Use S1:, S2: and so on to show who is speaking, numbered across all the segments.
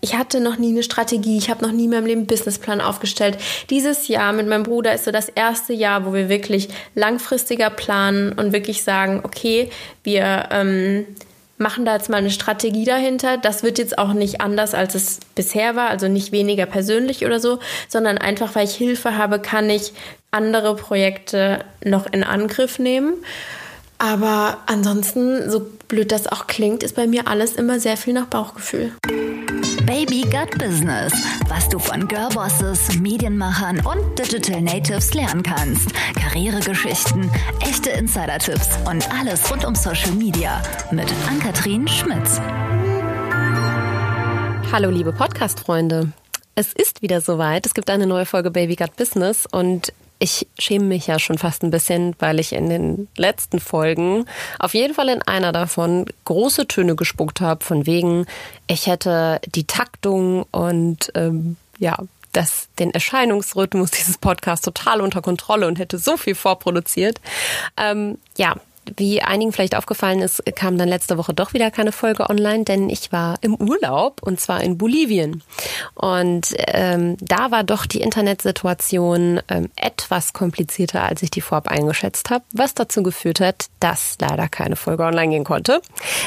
S1: ich hatte noch nie eine Strategie, ich habe noch nie in meinem Leben einen Businessplan aufgestellt. Dieses Jahr mit meinem Bruder ist so das erste Jahr, wo wir wirklich langfristiger planen und wirklich sagen, okay, wir ähm, machen da jetzt mal eine Strategie dahinter. Das wird jetzt auch nicht anders, als es bisher war, also nicht weniger persönlich oder so, sondern einfach, weil ich Hilfe habe, kann ich andere Projekte noch in Angriff nehmen. Aber ansonsten, so blöd das auch klingt, ist bei mir alles immer sehr viel nach Bauchgefühl.
S2: Baby Gut Business, was du von Girlbosses, Medienmachern und Digital Natives lernen kannst. Karrieregeschichten, echte Insider-Tipps und alles rund um Social Media mit Ann-Kathrin Schmitz.
S3: Hallo liebe Podcast-Freunde. Es ist wieder soweit. Es gibt eine neue Folge Baby Gut Business und ich schäme mich ja schon fast ein bisschen, weil ich in den letzten Folgen, auf jeden Fall in einer davon, große Töne gespuckt habe, von wegen, ich hätte die Taktung und ähm, ja, das, den Erscheinungsrhythmus dieses Podcasts total unter Kontrolle und hätte so viel vorproduziert. Ähm, ja, wie einigen vielleicht aufgefallen ist, kam dann letzte Woche doch wieder keine Folge online, denn ich war im Urlaub und zwar in Bolivien. Und ähm, da war doch die Internetsituation ähm, etwas komplizierter, als ich die vorab eingeschätzt habe, was dazu geführt hat, dass leider keine Folge online gehen konnte.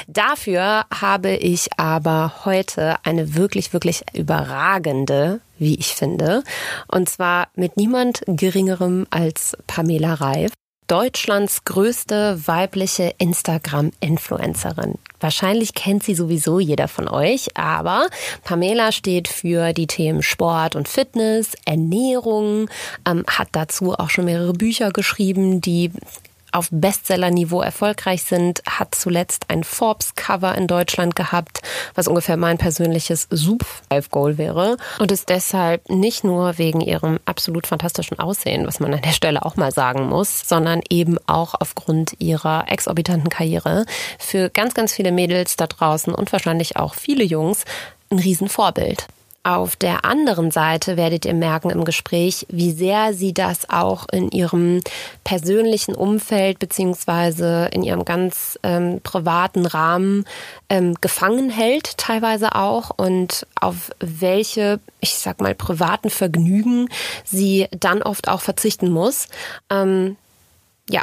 S3: Dafür habe ich aber heute eine wirklich, wirklich überragende wie ich finde. Und zwar mit niemand Geringerem als Pamela Reif. Deutschlands größte weibliche Instagram-Influencerin. Wahrscheinlich kennt sie sowieso jeder von euch, aber Pamela steht für die Themen Sport und Fitness, Ernährung, ähm, hat dazu auch schon mehrere Bücher geschrieben, die auf Bestseller-Niveau erfolgreich sind, hat zuletzt ein Forbes-Cover in Deutschland gehabt, was ungefähr mein persönliches Super-Goal wäre und ist deshalb nicht nur wegen ihrem absolut fantastischen Aussehen, was man an der Stelle auch mal sagen muss, sondern eben auch aufgrund ihrer exorbitanten Karriere für ganz, ganz viele Mädels da draußen und wahrscheinlich auch viele Jungs ein Riesenvorbild. Auf der anderen Seite werdet ihr merken im Gespräch, wie sehr sie das auch in ihrem persönlichen Umfeld beziehungsweise in ihrem ganz ähm, privaten Rahmen ähm, gefangen hält, teilweise auch, und auf welche, ich sag mal, privaten Vergnügen sie dann oft auch verzichten muss. Ähm, ja,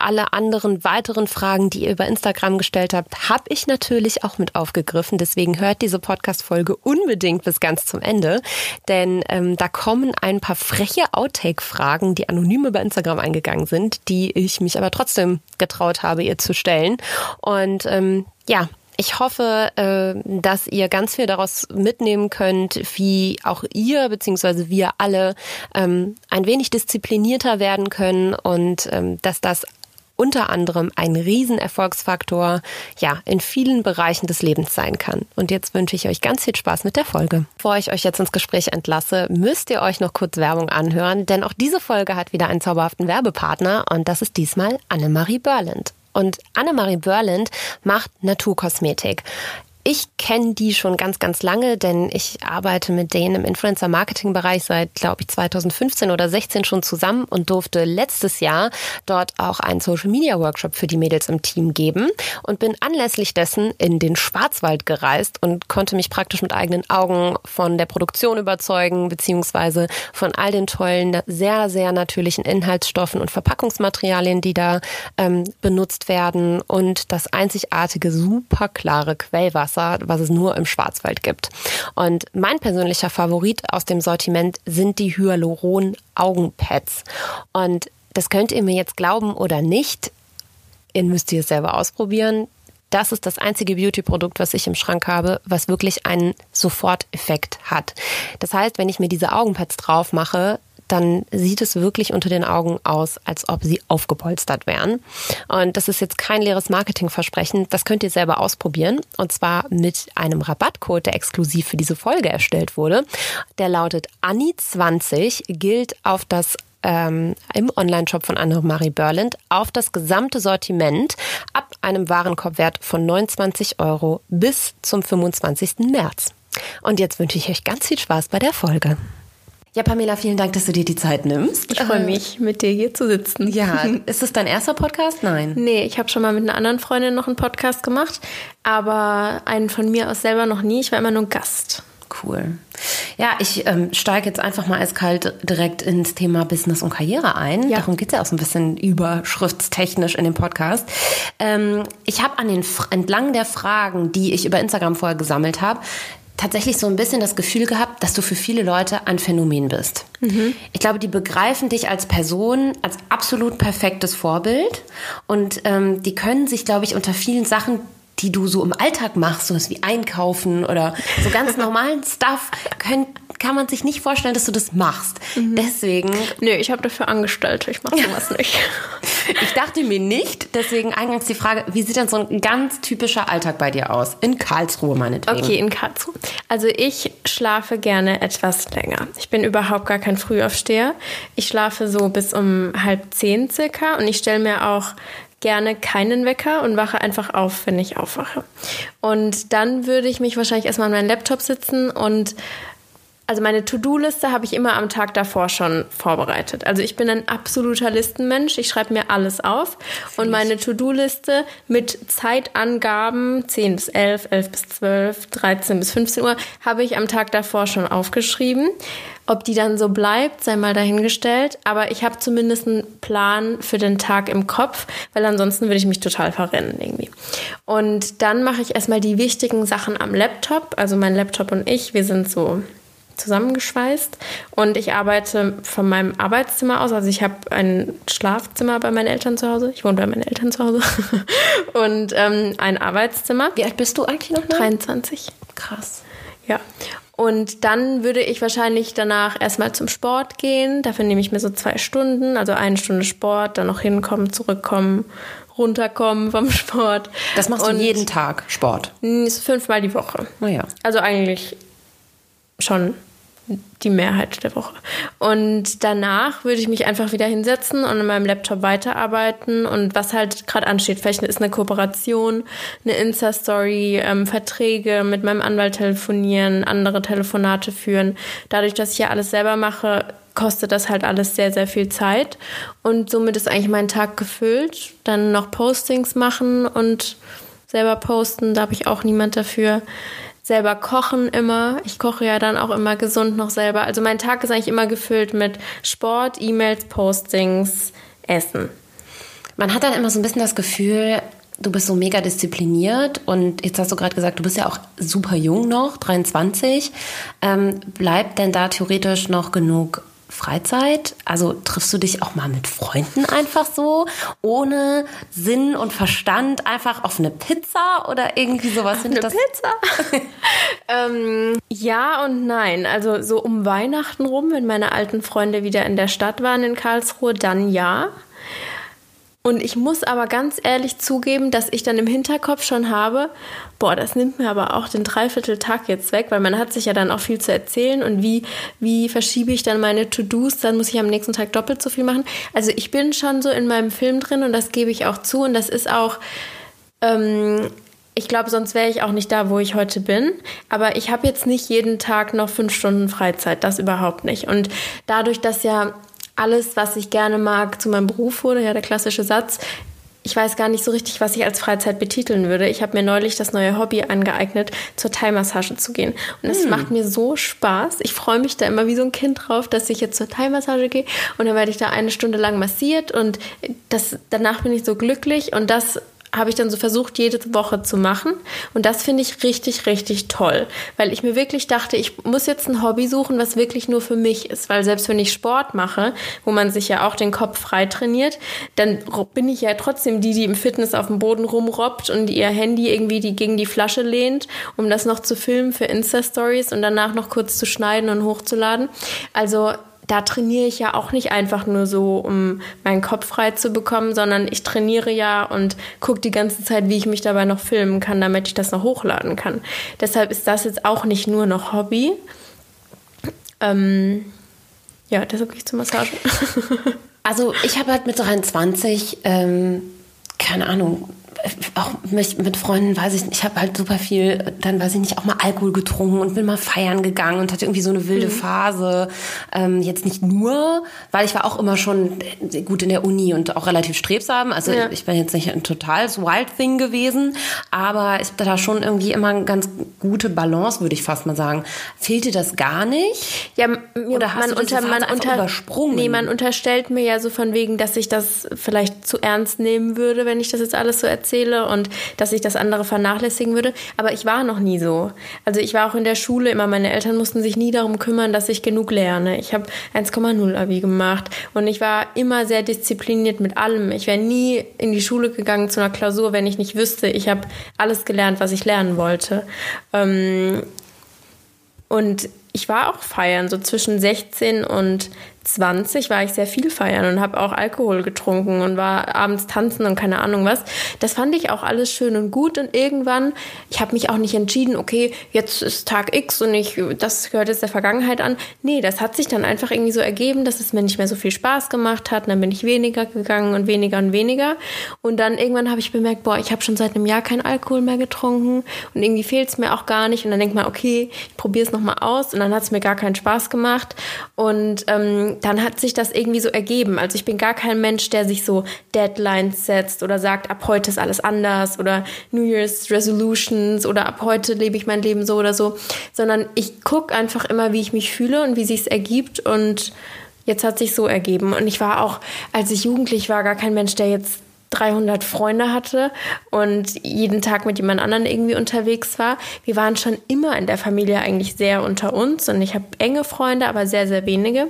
S3: alle anderen weiteren Fragen, die ihr über Instagram gestellt habt, habe ich natürlich auch mit aufgegriffen. Deswegen hört diese Podcast-Folge unbedingt bis ganz zum Ende, denn ähm, da kommen ein paar freche Outtake-Fragen, die anonym über Instagram eingegangen sind, die ich mich aber trotzdem getraut habe, ihr zu stellen. Und ähm, ja, ich hoffe, äh, dass ihr ganz viel daraus mitnehmen könnt, wie auch ihr bzw. wir alle ähm, ein wenig disziplinierter werden können und ähm, dass das unter anderem ein Riesenerfolgsfaktor ja, in vielen Bereichen des Lebens sein kann. Und jetzt wünsche ich euch ganz viel Spaß mit der Folge. Bevor ich euch jetzt ins Gespräch entlasse, müsst ihr euch noch kurz Werbung anhören, denn auch diese Folge hat wieder einen zauberhaften Werbepartner und das ist diesmal Annemarie Börland. Und Annemarie Börland macht Naturkosmetik. Ich kenne die schon ganz, ganz lange, denn ich arbeite mit denen im Influencer-Marketing-Bereich seit, glaube ich, 2015 oder 16 schon zusammen und durfte letztes Jahr dort auch einen Social-Media-Workshop für die Mädels im Team geben und bin anlässlich dessen in den Schwarzwald gereist und konnte mich praktisch mit eigenen Augen von der Produktion überzeugen, beziehungsweise von all den tollen, sehr, sehr natürlichen Inhaltsstoffen und Verpackungsmaterialien, die da ähm, benutzt werden. Und das einzigartige, super klare Quellwasser Wasser, was es nur im Schwarzwald gibt. Und mein persönlicher Favorit aus dem Sortiment sind die Hyaluron Augenpads. Und das könnt ihr mir jetzt glauben oder nicht. Ihr müsst ihr es selber ausprobieren. Das ist das einzige Beauty-Produkt, was ich im Schrank habe, was wirklich einen Soforteffekt hat. Das heißt, wenn ich mir diese Augenpads drauf mache, dann sieht es wirklich unter den Augen aus, als ob sie aufgepolstert wären. Und das ist jetzt kein leeres Marketingversprechen. Das könnt ihr selber ausprobieren. Und zwar mit einem Rabattcode, der exklusiv für diese Folge erstellt wurde. Der lautet ANI20, gilt auf das ähm, im Online-Shop von Annemarie Berland auf das gesamte Sortiment ab einem Warenkorbwert von 29 Euro bis zum 25. März. Und jetzt wünsche ich euch ganz viel Spaß bei der Folge. Ja, Pamela, vielen Dank, dass du dir die Zeit nimmst.
S1: Ich freue mich, mit dir hier zu sitzen.
S3: Ja, ist es dein erster Podcast? Nein.
S1: Nee, ich habe schon mal mit einer anderen Freundin noch einen Podcast gemacht, aber einen von mir aus selber noch nie. Ich war immer nur Gast.
S3: Cool. Ja, ich ähm, steige jetzt einfach mal eiskalt direkt ins Thema Business und Karriere ein. Ja. Darum geht es ja auch so ein bisschen überschriftstechnisch in dem Podcast. Ähm, ich habe an den entlang der Fragen, die ich über Instagram vorher gesammelt habe, tatsächlich so ein bisschen das Gefühl gehabt, dass du für viele Leute ein Phänomen bist. Mhm. Ich glaube, die begreifen dich als Person, als absolut perfektes Vorbild und ähm, die können sich, glaube ich, unter vielen Sachen die du so im Alltag machst, sowas wie einkaufen oder so ganz normalen Stuff, können, kann man sich nicht vorstellen, dass du das machst. Mhm. Deswegen.
S1: Nö, ich habe dafür Angestellte, ich mache sowas nicht.
S3: Ich dachte mir nicht, deswegen eingangs die Frage, wie sieht denn so ein ganz typischer Alltag bei dir aus? In Karlsruhe meinetwegen.
S1: Okay, in Karlsruhe. Also ich schlafe gerne etwas länger. Ich bin überhaupt gar kein Frühaufsteher. Ich schlafe so bis um halb zehn circa und ich stelle mir auch gerne keinen Wecker und wache einfach auf, wenn ich aufwache. Und dann würde ich mich wahrscheinlich erstmal an meinen Laptop sitzen und also meine To-Do-Liste habe ich immer am Tag davor schon vorbereitet. Also ich bin ein absoluter Listenmensch. Ich schreibe mir alles auf. Und meine To-Do-Liste mit Zeitangaben 10 bis 11, 11 bis 12, 13 bis 15 Uhr habe ich am Tag davor schon aufgeschrieben. Ob die dann so bleibt, sei mal dahingestellt. Aber ich habe zumindest einen Plan für den Tag im Kopf, weil ansonsten würde ich mich total verrennen irgendwie. Und dann mache ich erstmal die wichtigen Sachen am Laptop. Also mein Laptop und ich, wir sind so zusammengeschweißt und ich arbeite von meinem Arbeitszimmer aus. Also ich habe ein Schlafzimmer bei meinen Eltern zu Hause. Ich wohne bei meinen Eltern zu Hause. und ähm, ein Arbeitszimmer.
S3: Wie alt bist du eigentlich noch?
S1: 23.
S3: Krass.
S1: Ja. Und dann würde ich wahrscheinlich danach erstmal zum Sport gehen. Dafür nehme ich mir so zwei Stunden, also eine Stunde Sport, dann noch hinkommen, zurückkommen, runterkommen vom Sport.
S3: Das machst und du jeden Tag Sport?
S1: Fünfmal die Woche.
S3: Naja.
S1: Oh also eigentlich schon die Mehrheit der Woche. Und danach würde ich mich einfach wieder hinsetzen und an meinem Laptop weiterarbeiten und was halt gerade ansteht. Vielleicht ist eine Kooperation, eine Insta-Story, ähm, Verträge mit meinem Anwalt telefonieren, andere Telefonate führen. Dadurch, dass ich ja alles selber mache, kostet das halt alles sehr, sehr viel Zeit. Und somit ist eigentlich mein Tag gefüllt. Dann noch Postings machen und selber posten, da habe ich auch niemand dafür selber kochen immer. Ich koche ja dann auch immer gesund noch selber. Also mein Tag ist eigentlich immer gefüllt mit Sport, E-Mails, Postings, Essen.
S3: Man hat dann immer so ein bisschen das Gefühl, du bist so mega diszipliniert und jetzt hast du gerade gesagt, du bist ja auch super jung noch, 23. Ähm, bleibt denn da theoretisch noch genug Freizeit? Also triffst du dich auch mal mit Freunden einfach so, ohne Sinn und Verstand, einfach auf eine Pizza oder irgendwie sowas?
S1: Eine das Pizza? ähm, ja und nein. Also so um Weihnachten rum, wenn meine alten Freunde wieder in der Stadt waren in Karlsruhe, dann ja. Und ich muss aber ganz ehrlich zugeben, dass ich dann im Hinterkopf schon habe, boah, das nimmt mir aber auch den Dreivierteltag jetzt weg, weil man hat sich ja dann auch viel zu erzählen und wie, wie verschiebe ich dann meine To-Dos, dann muss ich am nächsten Tag doppelt so viel machen. Also ich bin schon so in meinem Film drin und das gebe ich auch zu und das ist auch, ähm, ich glaube, sonst wäre ich auch nicht da, wo ich heute bin. Aber ich habe jetzt nicht jeden Tag noch fünf Stunden Freizeit, das überhaupt nicht. Und dadurch, dass ja alles, was ich gerne mag, zu meinem Beruf wurde, ja der klassische Satz. Ich weiß gar nicht so richtig, was ich als Freizeit betiteln würde. Ich habe mir neulich das neue Hobby angeeignet, zur Thai-Massage zu gehen. Und es hm. macht mir so Spaß. Ich freue mich da immer wie so ein Kind drauf, dass ich jetzt zur Thai-Massage gehe. Und dann werde ich da eine Stunde lang massiert und das, danach bin ich so glücklich. Und das habe ich dann so versucht, jede Woche zu machen. Und das finde ich richtig, richtig toll, weil ich mir wirklich dachte, ich muss jetzt ein Hobby suchen, was wirklich nur für mich ist. Weil selbst wenn ich Sport mache, wo man sich ja auch den Kopf frei trainiert, dann bin ich ja trotzdem die, die im Fitness auf dem Boden rumrobbt und ihr Handy irgendwie die gegen die Flasche lehnt, um das noch zu filmen für Insta-Stories und danach noch kurz zu schneiden und hochzuladen. Also da trainiere ich ja auch nicht einfach nur so, um meinen Kopf frei zu bekommen, sondern ich trainiere ja und gucke die ganze Zeit, wie ich mich dabei noch filmen kann, damit ich das noch hochladen kann. Deshalb ist das jetzt auch nicht nur noch Hobby. Ähm, ja, deshalb gehe ich zur Massage.
S3: also ich habe halt mit 23, ähm, keine Ahnung, auch mit, mit Freunden, weiß ich nicht, ich habe halt super viel, dann weiß ich nicht, auch mal Alkohol getrunken und bin mal feiern gegangen und hatte irgendwie so eine wilde mhm. Phase. Ähm, jetzt nicht nur, weil ich war auch immer schon gut in der Uni und auch relativ strebsam. Also ja. ich bin jetzt nicht ein totales Wild Thing gewesen, aber ich hatte da schon irgendwie immer eine ganz gute Balance, würde ich fast mal sagen. Fehlte das gar nicht?
S1: Ja, oder hast man du unter, man unter, übersprungen? Nee, man unterstellt mir ja so von wegen, dass ich das vielleicht zu ernst nehmen würde, wenn ich das jetzt alles so erzähle und dass ich das andere vernachlässigen würde. Aber ich war noch nie so. Also ich war auch in der Schule immer, meine Eltern mussten sich nie darum kümmern, dass ich genug lerne. Ich habe 1,0 Abi gemacht und ich war immer sehr diszipliniert mit allem. Ich wäre nie in die Schule gegangen zu einer Klausur, wenn ich nicht wüsste, ich habe alles gelernt, was ich lernen wollte. Ähm, und ich war auch feiern, so zwischen 16 und 20 war ich sehr viel feiern und habe auch Alkohol getrunken und war abends tanzen und keine Ahnung was. Das fand ich auch alles schön und gut und irgendwann, ich habe mich auch nicht entschieden, okay, jetzt ist Tag X und ich, das gehört jetzt der Vergangenheit an. Nee, das hat sich dann einfach irgendwie so ergeben, dass es mir nicht mehr so viel Spaß gemacht hat. Und dann bin ich weniger gegangen und weniger und weniger. Und dann irgendwann habe ich bemerkt, boah, ich habe schon seit einem Jahr keinen Alkohol mehr getrunken und irgendwie fehlt es mir auch gar nicht. Und dann denkt man, okay, ich probiere es nochmal aus und dann hat es mir gar keinen Spaß gemacht. Und ähm, dann hat sich das irgendwie so ergeben. Also ich bin gar kein Mensch, der sich so Deadlines setzt oder sagt, ab heute ist alles anders oder New Year's Resolutions oder ab heute lebe ich mein Leben so oder so, sondern ich gucke einfach immer, wie ich mich fühle und wie sich es ergibt und jetzt hat sich so ergeben. Und ich war auch, als ich jugendlich war, gar kein Mensch, der jetzt 300 Freunde hatte und jeden Tag mit jemand anderen irgendwie unterwegs war. Wir waren schon immer in der Familie eigentlich sehr unter uns und ich habe enge Freunde, aber sehr, sehr wenige.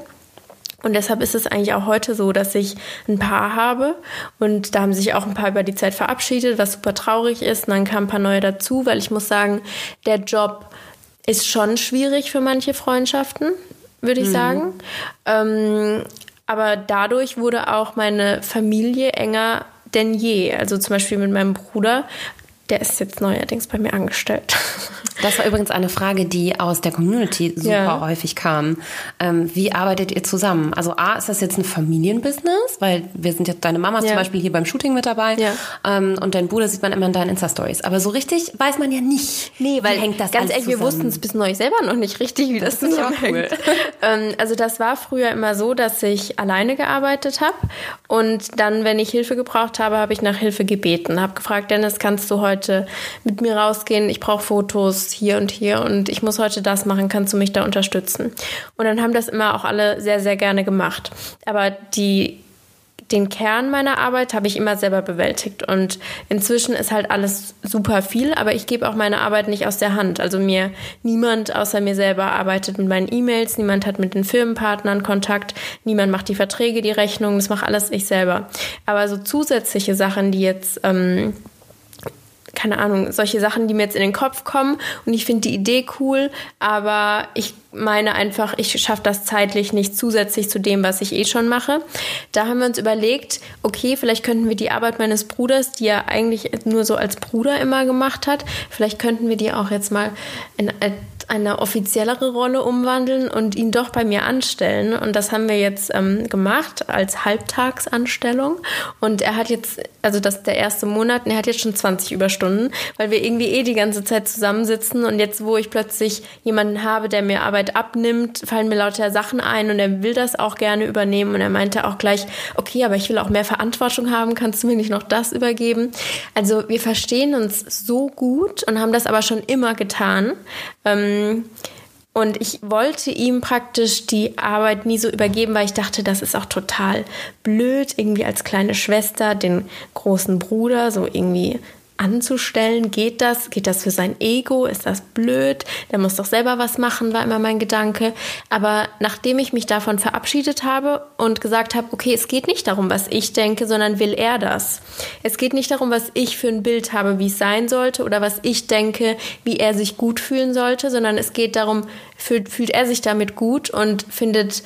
S1: Und deshalb ist es eigentlich auch heute so, dass ich ein Paar habe und da haben sich auch ein paar über die Zeit verabschiedet, was super traurig ist. Und dann kamen ein paar neue dazu, weil ich muss sagen, der Job ist schon schwierig für manche Freundschaften, würde ich mhm. sagen. Ähm, aber dadurch wurde auch meine Familie enger denn je. Also zum Beispiel mit meinem Bruder, der ist jetzt neuerdings bei mir angestellt.
S3: Das war übrigens eine Frage, die aus der Community super ja. häufig kam. Ähm, wie arbeitet ihr zusammen? Also A, ist das jetzt ein Familienbusiness? Weil wir sind jetzt, deine Mama ja. zum Beispiel hier beim Shooting mit dabei ja. ähm, und dein Bruder sieht man immer in deinen Insta-Stories. Aber so richtig weiß man ja nicht,
S1: nee, weil hängt das ganz ehrlich, wir wussten es bis neu selber noch nicht richtig, wie das, das zusammenhängt. Cool. ähm, also das war früher immer so, dass ich alleine gearbeitet habe und dann, wenn ich Hilfe gebraucht habe, habe ich nach Hilfe gebeten. Habe gefragt, Dennis, kannst du heute mit mir rausgehen? Ich brauche Fotos hier und hier und ich muss heute das machen, kannst du mich da unterstützen? Und dann haben das immer auch alle sehr, sehr gerne gemacht. Aber die den Kern meiner Arbeit habe ich immer selber bewältigt. Und inzwischen ist halt alles super viel, aber ich gebe auch meine Arbeit nicht aus der Hand. Also mir niemand außer mir selber arbeitet mit meinen E-Mails, niemand hat mit den Firmenpartnern Kontakt, niemand macht die Verträge, die Rechnungen, das mache alles ich selber. Aber so zusätzliche Sachen, die jetzt ähm, keine Ahnung, solche Sachen, die mir jetzt in den Kopf kommen und ich finde die Idee cool, aber ich meine einfach, ich schaffe das zeitlich nicht zusätzlich zu dem, was ich eh schon mache. Da haben wir uns überlegt, okay, vielleicht könnten wir die Arbeit meines Bruders, die er eigentlich nur so als Bruder immer gemacht hat, vielleicht könnten wir die auch jetzt mal in eine offiziellere Rolle umwandeln und ihn doch bei mir anstellen. Und das haben wir jetzt ähm, gemacht als Halbtagsanstellung. Und er hat jetzt, also das ist der erste Monat, und er hat jetzt schon 20 Überstunden, weil wir irgendwie eh die ganze Zeit zusammensitzen. Und jetzt, wo ich plötzlich jemanden habe, der mir Arbeit abnimmt, fallen mir lauter Sachen ein und er will das auch gerne übernehmen. Und er meinte auch gleich, okay, aber ich will auch mehr Verantwortung haben, kannst du mir nicht noch das übergeben? Also wir verstehen uns so gut und haben das aber schon immer getan. Ähm, und ich wollte ihm praktisch die Arbeit nie so übergeben, weil ich dachte, das ist auch total blöd, irgendwie als kleine Schwester den großen Bruder so irgendwie anzustellen? Geht das? Geht das für sein Ego? Ist das blöd? Der muss doch selber was machen, war immer mein Gedanke. Aber nachdem ich mich davon verabschiedet habe und gesagt habe, okay, es geht nicht darum, was ich denke, sondern will er das. Es geht nicht darum, was ich für ein Bild habe, wie es sein sollte oder was ich denke, wie er sich gut fühlen sollte, sondern es geht darum, fühlt, fühlt er sich damit gut und findet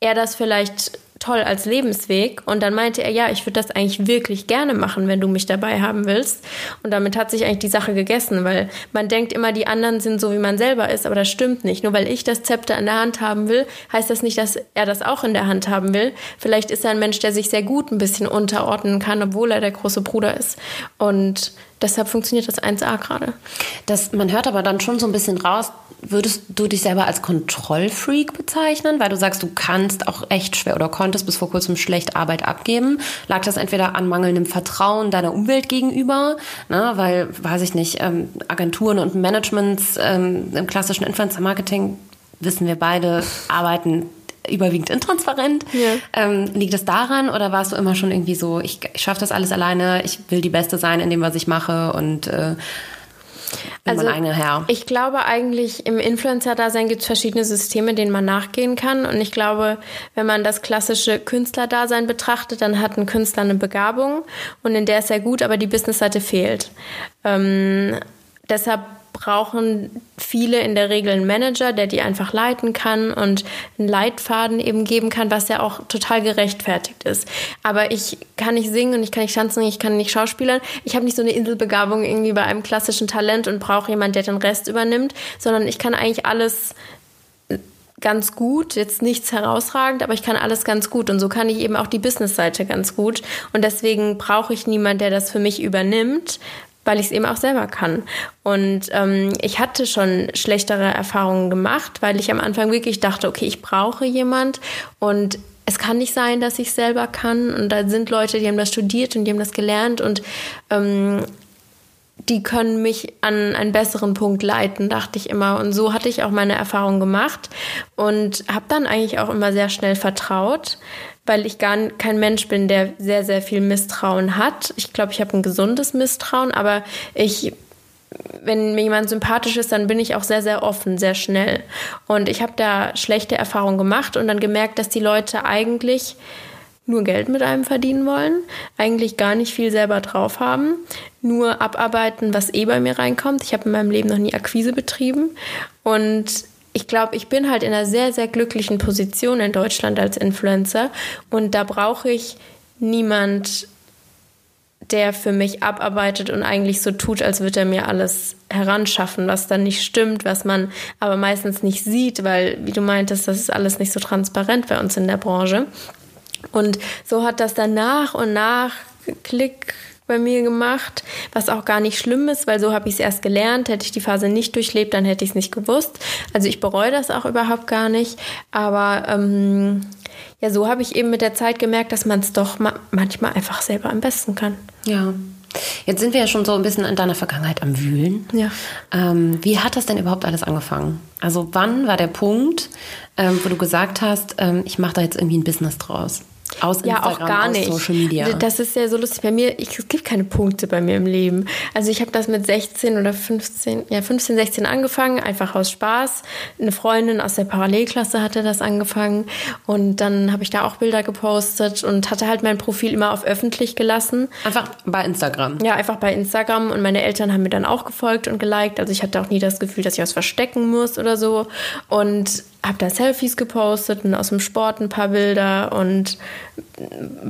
S1: er das vielleicht toll als Lebensweg. Und dann meinte er, ja, ich würde das eigentlich wirklich gerne machen, wenn du mich dabei haben willst. Und damit hat sich eigentlich die Sache gegessen, weil man denkt immer, die anderen sind so, wie man selber ist, aber das stimmt nicht. Nur weil ich das Zepter in der Hand haben will, heißt das nicht, dass er das auch in der Hand haben will. Vielleicht ist er ein Mensch, der sich sehr gut ein bisschen unterordnen kann, obwohl er der große Bruder ist. Und deshalb funktioniert das 1A gerade.
S3: Das, man hört aber dann schon so ein bisschen raus, würdest du dich selber als Kontrollfreak bezeichnen, weil du sagst, du kannst auch echt schwer oder konntest bis vor kurzem schlecht Arbeit abgeben? Lag das entweder an mangelndem Vertrauen deiner Umwelt gegenüber, ne, weil, weiß ich nicht, ähm, Agenturen und Managements ähm, im klassischen Influencer-Marketing, wissen wir beide, arbeiten überwiegend intransparent. Ja. Ähm, liegt es daran oder warst du immer schon irgendwie so, ich, ich schaffe das alles alleine, ich will die Beste sein in dem, was ich mache und äh,
S1: also, ich glaube eigentlich, im Influencer-Dasein gibt es verschiedene Systeme, denen man nachgehen kann. Und ich glaube, wenn man das klassische Künstler-Dasein betrachtet, dann hat ein Künstler eine Begabung und in der ist er gut, aber die Business-Seite fehlt. Ähm, deshalb brauchen viele in der Regel einen Manager, der die einfach leiten kann und einen Leitfaden eben geben kann, was ja auch total gerechtfertigt ist. Aber ich kann nicht singen und ich kann nicht tanzen, ich kann nicht schauspielern. Ich habe nicht so eine Inselbegabung irgendwie bei einem klassischen Talent und brauche jemanden, der den Rest übernimmt, sondern ich kann eigentlich alles ganz gut, jetzt nichts herausragend, aber ich kann alles ganz gut und so kann ich eben auch die Business-Seite ganz gut und deswegen brauche ich niemanden, der das für mich übernimmt, weil ich es eben auch selber kann. Und ähm, ich hatte schon schlechtere Erfahrungen gemacht, weil ich am Anfang wirklich dachte, okay, ich brauche jemand und es kann nicht sein, dass ich selber kann. Und da sind Leute, die haben das studiert und die haben das gelernt und ähm, die können mich an einen besseren Punkt leiten, dachte ich immer. Und so hatte ich auch meine Erfahrung gemacht und habe dann eigentlich auch immer sehr schnell vertraut, weil ich gar kein Mensch bin, der sehr, sehr viel Misstrauen hat. Ich glaube, ich habe ein gesundes Misstrauen, aber ich wenn mir jemand sympathisch ist, dann bin ich auch sehr, sehr offen, sehr schnell. Und ich habe da schlechte Erfahrungen gemacht und dann gemerkt, dass die Leute eigentlich nur Geld mit einem verdienen wollen, eigentlich gar nicht viel selber drauf haben, nur abarbeiten, was eh bei mir reinkommt. Ich habe in meinem Leben noch nie Akquise betrieben und ich glaube, ich bin halt in einer sehr, sehr glücklichen Position in Deutschland als Influencer und da brauche ich niemand, der für mich abarbeitet und eigentlich so tut, als würde er mir alles heranschaffen, was dann nicht stimmt, was man aber meistens nicht sieht, weil, wie du meintest, das ist alles nicht so transparent bei uns in der Branche. Und so hat das dann nach und nach Klick bei mir gemacht, was auch gar nicht schlimm ist, weil so habe ich es erst gelernt. Hätte ich die Phase nicht durchlebt, dann hätte ich es nicht gewusst. Also ich bereue das auch überhaupt gar nicht. Aber ähm, ja, so habe ich eben mit der Zeit gemerkt, dass man es doch ma manchmal einfach selber am besten kann.
S3: Ja. Jetzt sind wir ja schon so ein bisschen in deiner Vergangenheit am Wühlen. Ja. Ähm, wie hat das denn überhaupt alles angefangen? Also wann war der Punkt, ähm, wo du gesagt hast, ähm, ich mache da jetzt irgendwie ein Business draus? Aus
S1: ja, Instagram, auch gar nicht. Social Media. Das ist ja so lustig. Bei mir, ich, es gibt keine Punkte bei mir im Leben. Also ich habe das mit 16 oder 15, ja 15, 16 angefangen, einfach aus Spaß. Eine Freundin aus der Parallelklasse hatte das angefangen und dann habe ich da auch Bilder gepostet und hatte halt mein Profil immer auf öffentlich gelassen.
S3: Einfach bei Instagram?
S1: Ja, einfach bei Instagram und meine Eltern haben mir dann auch gefolgt und geliked. Also ich hatte auch nie das Gefühl, dass ich was verstecken muss oder so. Und habe da Selfies gepostet und aus dem Sport ein paar Bilder und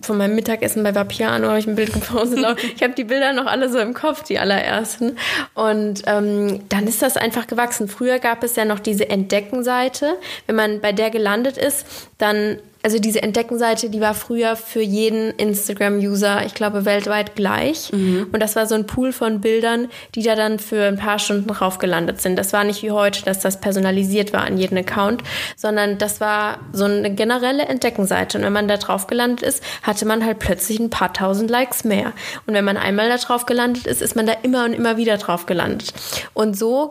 S1: von meinem Mittagessen bei Vapiano habe ich ein Bild gepostet. ich habe die Bilder noch alle so im Kopf, die allerersten. Und ähm, dann ist das einfach gewachsen. Früher gab es ja noch diese Entdeckenseite. Wenn man bei der gelandet ist, dann also diese Entdeckenseite, die war früher für jeden Instagram-User, ich glaube, weltweit gleich. Mhm. Und das war so ein Pool von Bildern, die da dann für ein paar Stunden raufgelandet sind. Das war nicht wie heute, dass das personalisiert war an jeden Account, sondern das war so eine generelle Entdeckenseite. Und wenn man da drauf gelandet ist, hatte man halt plötzlich ein paar tausend Likes mehr. Und wenn man einmal da drauf gelandet ist, ist man da immer und immer wieder drauf gelandet. Und so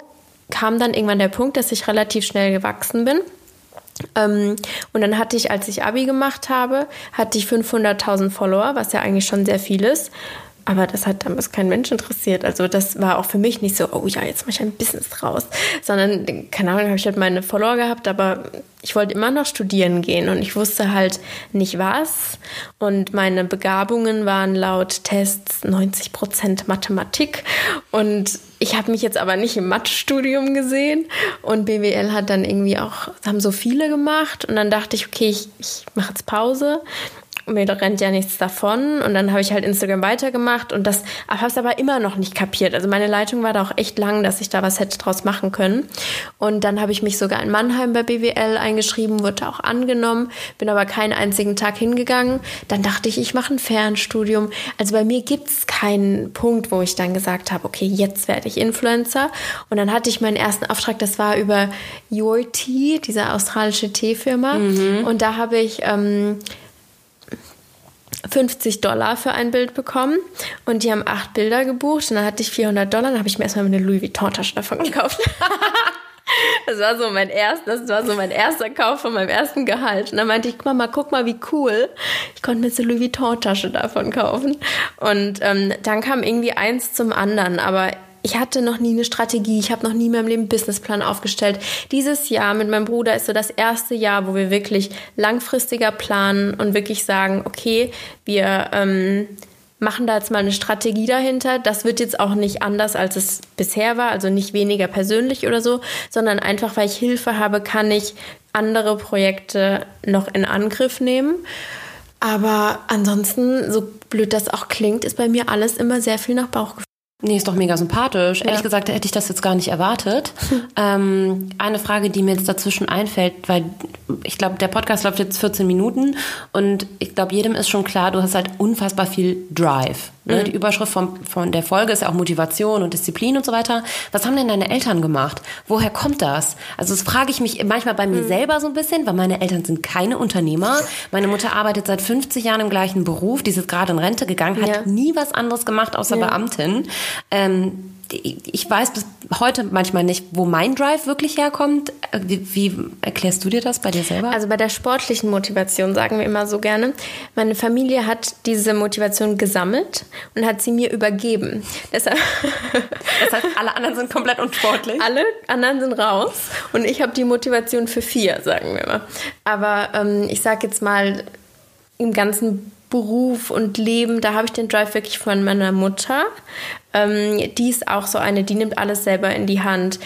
S1: kam dann irgendwann der Punkt, dass ich relativ schnell gewachsen bin ähm, und dann hatte ich, als ich Abi gemacht habe, hatte ich 500.000 Follower, was ja eigentlich schon sehr viel ist. Aber das hat damals kein Mensch interessiert. Also das war auch für mich nicht so, oh ja, jetzt mache ich ein Business draus. Sondern, keine Ahnung, habe ich halt meine Follower gehabt, aber ich wollte immer noch studieren gehen und ich wusste halt nicht was. Und meine Begabungen waren laut Tests 90 Prozent Mathematik. Und ich habe mich jetzt aber nicht im Mathestudium gesehen. Und BWL hat dann irgendwie auch, haben so viele gemacht. Und dann dachte ich, okay, ich, ich mache jetzt Pause mir rennt ja nichts davon. Und dann habe ich halt Instagram weitergemacht und das habe es aber immer noch nicht kapiert. Also meine Leitung war da auch echt lang, dass ich da was hätte draus machen können. Und dann habe ich mich sogar in Mannheim bei BWL eingeschrieben, wurde auch angenommen, bin aber keinen einzigen Tag hingegangen. Dann dachte ich, ich mache ein Fernstudium. Also bei mir gibt es keinen Punkt, wo ich dann gesagt habe, okay, jetzt werde ich Influencer. Und dann hatte ich meinen ersten Auftrag, das war über Your Tea, diese australische Teefirma. Mhm. Und da habe ich ähm, 50 Dollar für ein Bild bekommen und die haben acht Bilder gebucht und dann hatte ich 400 Dollar, dann habe ich mir erstmal eine Louis Vuitton-Tasche davon gekauft. das war so mein erster, das war so mein erster Kauf von meinem ersten Gehalt. Und dann meinte ich, Mama, guck mal, wie cool. Ich konnte mir so Louis Vuitton-Tasche davon kaufen. Und ähm, dann kam irgendwie eins zum anderen. Aber ich hatte noch nie eine Strategie, ich habe noch nie in meinem Leben einen Businessplan aufgestellt. Dieses Jahr mit meinem Bruder ist so das erste Jahr, wo wir wirklich langfristiger planen und wirklich sagen, okay, wir ähm, machen da jetzt mal eine Strategie dahinter. Das wird jetzt auch nicht anders, als es bisher war, also nicht weniger persönlich oder so, sondern einfach, weil ich Hilfe habe, kann ich andere Projekte noch in Angriff nehmen. Aber ansonsten, so blöd das auch klingt, ist bei mir alles immer sehr viel nach Bauchgefühl.
S3: Nee, ist doch mega sympathisch. Ja. Ehrlich gesagt hätte ich das jetzt gar nicht erwartet. ähm, eine Frage, die mir jetzt dazwischen einfällt, weil ich glaube, der Podcast läuft jetzt 14 Minuten und ich glaube, jedem ist schon klar, du hast halt unfassbar viel Drive. Ne? Mhm. Die Überschrift von, von der Folge ist ja auch Motivation und Disziplin und so weiter. Was haben denn deine Eltern gemacht? Woher kommt das? Also das frage ich mich manchmal bei mir mhm. selber so ein bisschen, weil meine Eltern sind keine Unternehmer. Meine Mutter arbeitet seit 50 Jahren im gleichen Beruf, die ist gerade in Rente gegangen, hat ja. nie was anderes gemacht außer ja. Beamtin. Ähm, ich weiß bis heute manchmal nicht, wo mein Drive wirklich herkommt. Wie, wie, erklärst du dir das bei dir selber?
S1: Also bei der sportlichen Motivation sagen wir immer so gerne. Meine Familie hat diese Motivation gesammelt und hat sie mir übergeben.
S3: Deshalb das heißt, alle anderen sind komplett unsportlich.
S1: Alle anderen sind raus und ich habe die Motivation für vier, sagen wir mal. Aber ähm, ich sage jetzt mal im ganzen Beruf und Leben, da habe ich den Drive wirklich von meiner Mutter. Ähm, die ist auch so eine, die nimmt alles selber in die Hand.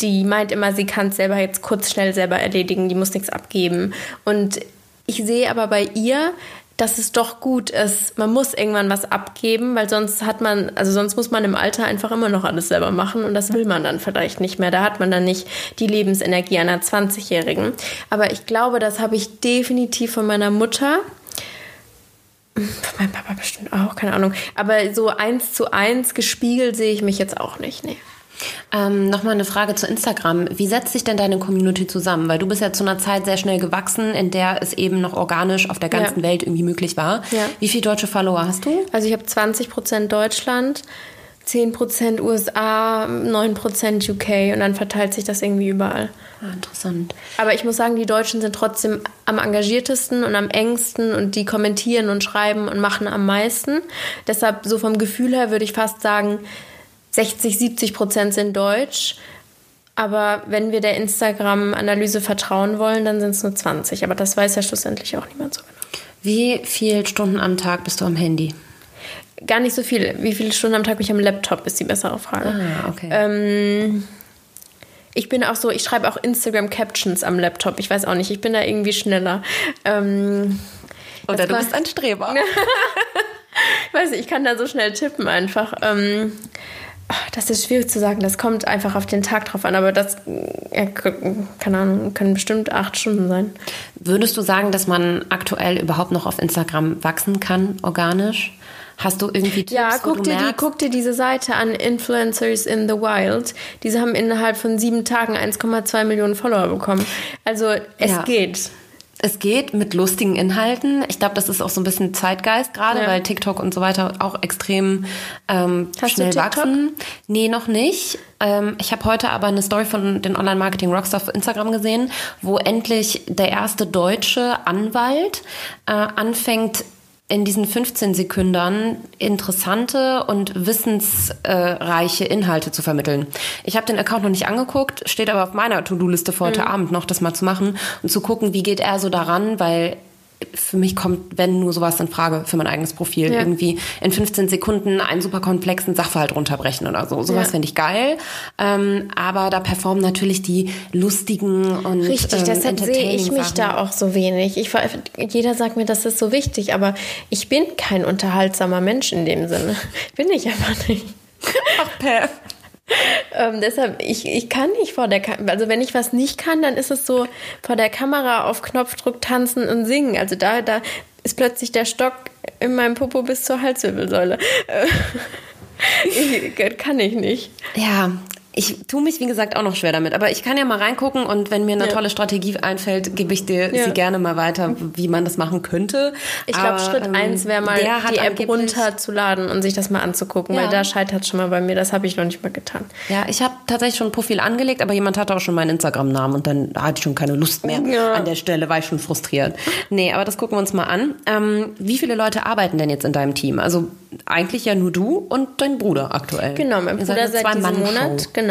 S1: Die meint immer, sie kann es selber jetzt kurz schnell selber erledigen, die muss nichts abgeben. Und ich sehe aber bei ihr, dass es doch gut ist. Man muss irgendwann was abgeben, weil sonst hat man, also sonst muss man im Alter einfach immer noch alles selber machen und das will man dann vielleicht nicht mehr. Da hat man dann nicht die Lebensenergie einer 20-Jährigen. Aber ich glaube, das habe ich definitiv von meiner Mutter mein Papa bestimmt auch, keine Ahnung. Aber so eins zu eins gespiegelt sehe ich mich jetzt auch nicht, nee.
S3: Ähm, Nochmal eine Frage zu Instagram. Wie setzt sich denn deine Community zusammen? Weil du bist ja zu einer Zeit sehr schnell gewachsen, in der es eben noch organisch auf der ganzen ja. Welt irgendwie möglich war. Ja. Wie viele deutsche Follower hast du?
S1: Also ich habe 20 Prozent Deutschland, 10% USA, 9% UK und dann verteilt sich das irgendwie überall.
S3: Ah, interessant.
S1: Aber ich muss sagen, die Deutschen sind trotzdem am engagiertesten und am engsten und die kommentieren und schreiben und machen am meisten. Deshalb, so vom Gefühl her würde ich fast sagen, 60, 70 Prozent sind deutsch. Aber wenn wir der Instagram-Analyse vertrauen wollen, dann sind es nur 20. Aber das weiß ja schlussendlich auch niemand so genau.
S3: Wie viele Stunden am Tag bist du am Handy?
S1: Gar nicht so viel. Wie viele Stunden am Tag bin ich am Laptop, ist die bessere Frage.
S3: Ah, okay.
S1: Ähm, ich bin auch so, ich schreibe auch Instagram-Captions am Laptop. Ich weiß auch nicht, ich bin da irgendwie schneller. Ähm,
S3: Oder du bist ein Streber.
S1: ich weiß nicht, ich kann da so schnell tippen einfach. Ähm, das ist schwierig zu sagen, das kommt einfach auf den Tag drauf an, aber das, ja, keine Ahnung, können bestimmt acht Stunden sein.
S3: Würdest du sagen, dass man aktuell überhaupt noch auf Instagram wachsen kann, organisch? Hast du irgendwie Tipps,
S1: Ja, guck dir, die, guck dir diese Seite an, Influencers in the Wild. Diese haben innerhalb von sieben Tagen 1,2 Millionen Follower bekommen. Also es ja. geht.
S3: Es geht mit lustigen Inhalten. Ich glaube, das ist auch so ein bisschen Zeitgeist gerade, ja. weil TikTok und so weiter auch extrem ähm, schnell wachsen. Nee, noch nicht. Ähm, ich habe heute aber eine Story von den Online-Marketing Rockstar auf Instagram gesehen, wo endlich der erste deutsche Anwalt äh, anfängt, in diesen 15 Sekunden interessante und wissensreiche Inhalte zu vermitteln. Ich habe den Account noch nicht angeguckt, steht aber auf meiner To-Do-Liste für heute mhm. Abend noch, das mal zu machen und zu gucken, wie geht er so daran, weil für mich kommt, wenn nur sowas in Frage für mein eigenes Profil. Ja. Irgendwie in 15 Sekunden einen super komplexen Sachverhalt runterbrechen oder so. Sowas ja. finde ich geil. Ähm, aber da performen natürlich die lustigen und
S1: Richtig, ähm, deshalb sehe ich mich Sachen. da auch so wenig. Ich, jeder sagt mir, das ist so wichtig, aber ich bin kein unterhaltsamer Mensch in dem Sinne. Bin ich einfach nicht. Ach, Pep. Ähm, deshalb, ich, ich kann nicht vor der Kamera, also wenn ich was nicht kann, dann ist es so vor der Kamera auf Knopfdruck tanzen und singen. Also da, da ist plötzlich der Stock in meinem Popo bis zur Halswirbelsäule. ich, kann ich nicht.
S3: Ja, ich tue mich, wie gesagt, auch noch schwer damit. Aber ich kann ja mal reingucken und wenn mir eine ja. tolle Strategie einfällt, gebe ich dir ja. sie gerne mal weiter, wie man das machen könnte.
S1: Ich glaube, Schritt ähm, eins wäre mal, die App runterzuladen und sich das mal anzugucken, ja. weil da scheitert schon mal bei mir. Das habe ich noch nicht mal getan.
S3: Ja, ich habe tatsächlich schon ein Profil angelegt, aber jemand hatte auch schon meinen Instagram-Namen und dann hatte ich schon keine Lust mehr. An der Stelle war ich schon frustriert. Nee, aber das gucken wir uns mal an. Ähm, wie viele Leute arbeiten denn jetzt in deinem Team? Also eigentlich ja nur du und dein Bruder aktuell.
S1: Genau, mein Bruder seit diesem Monat. Genau.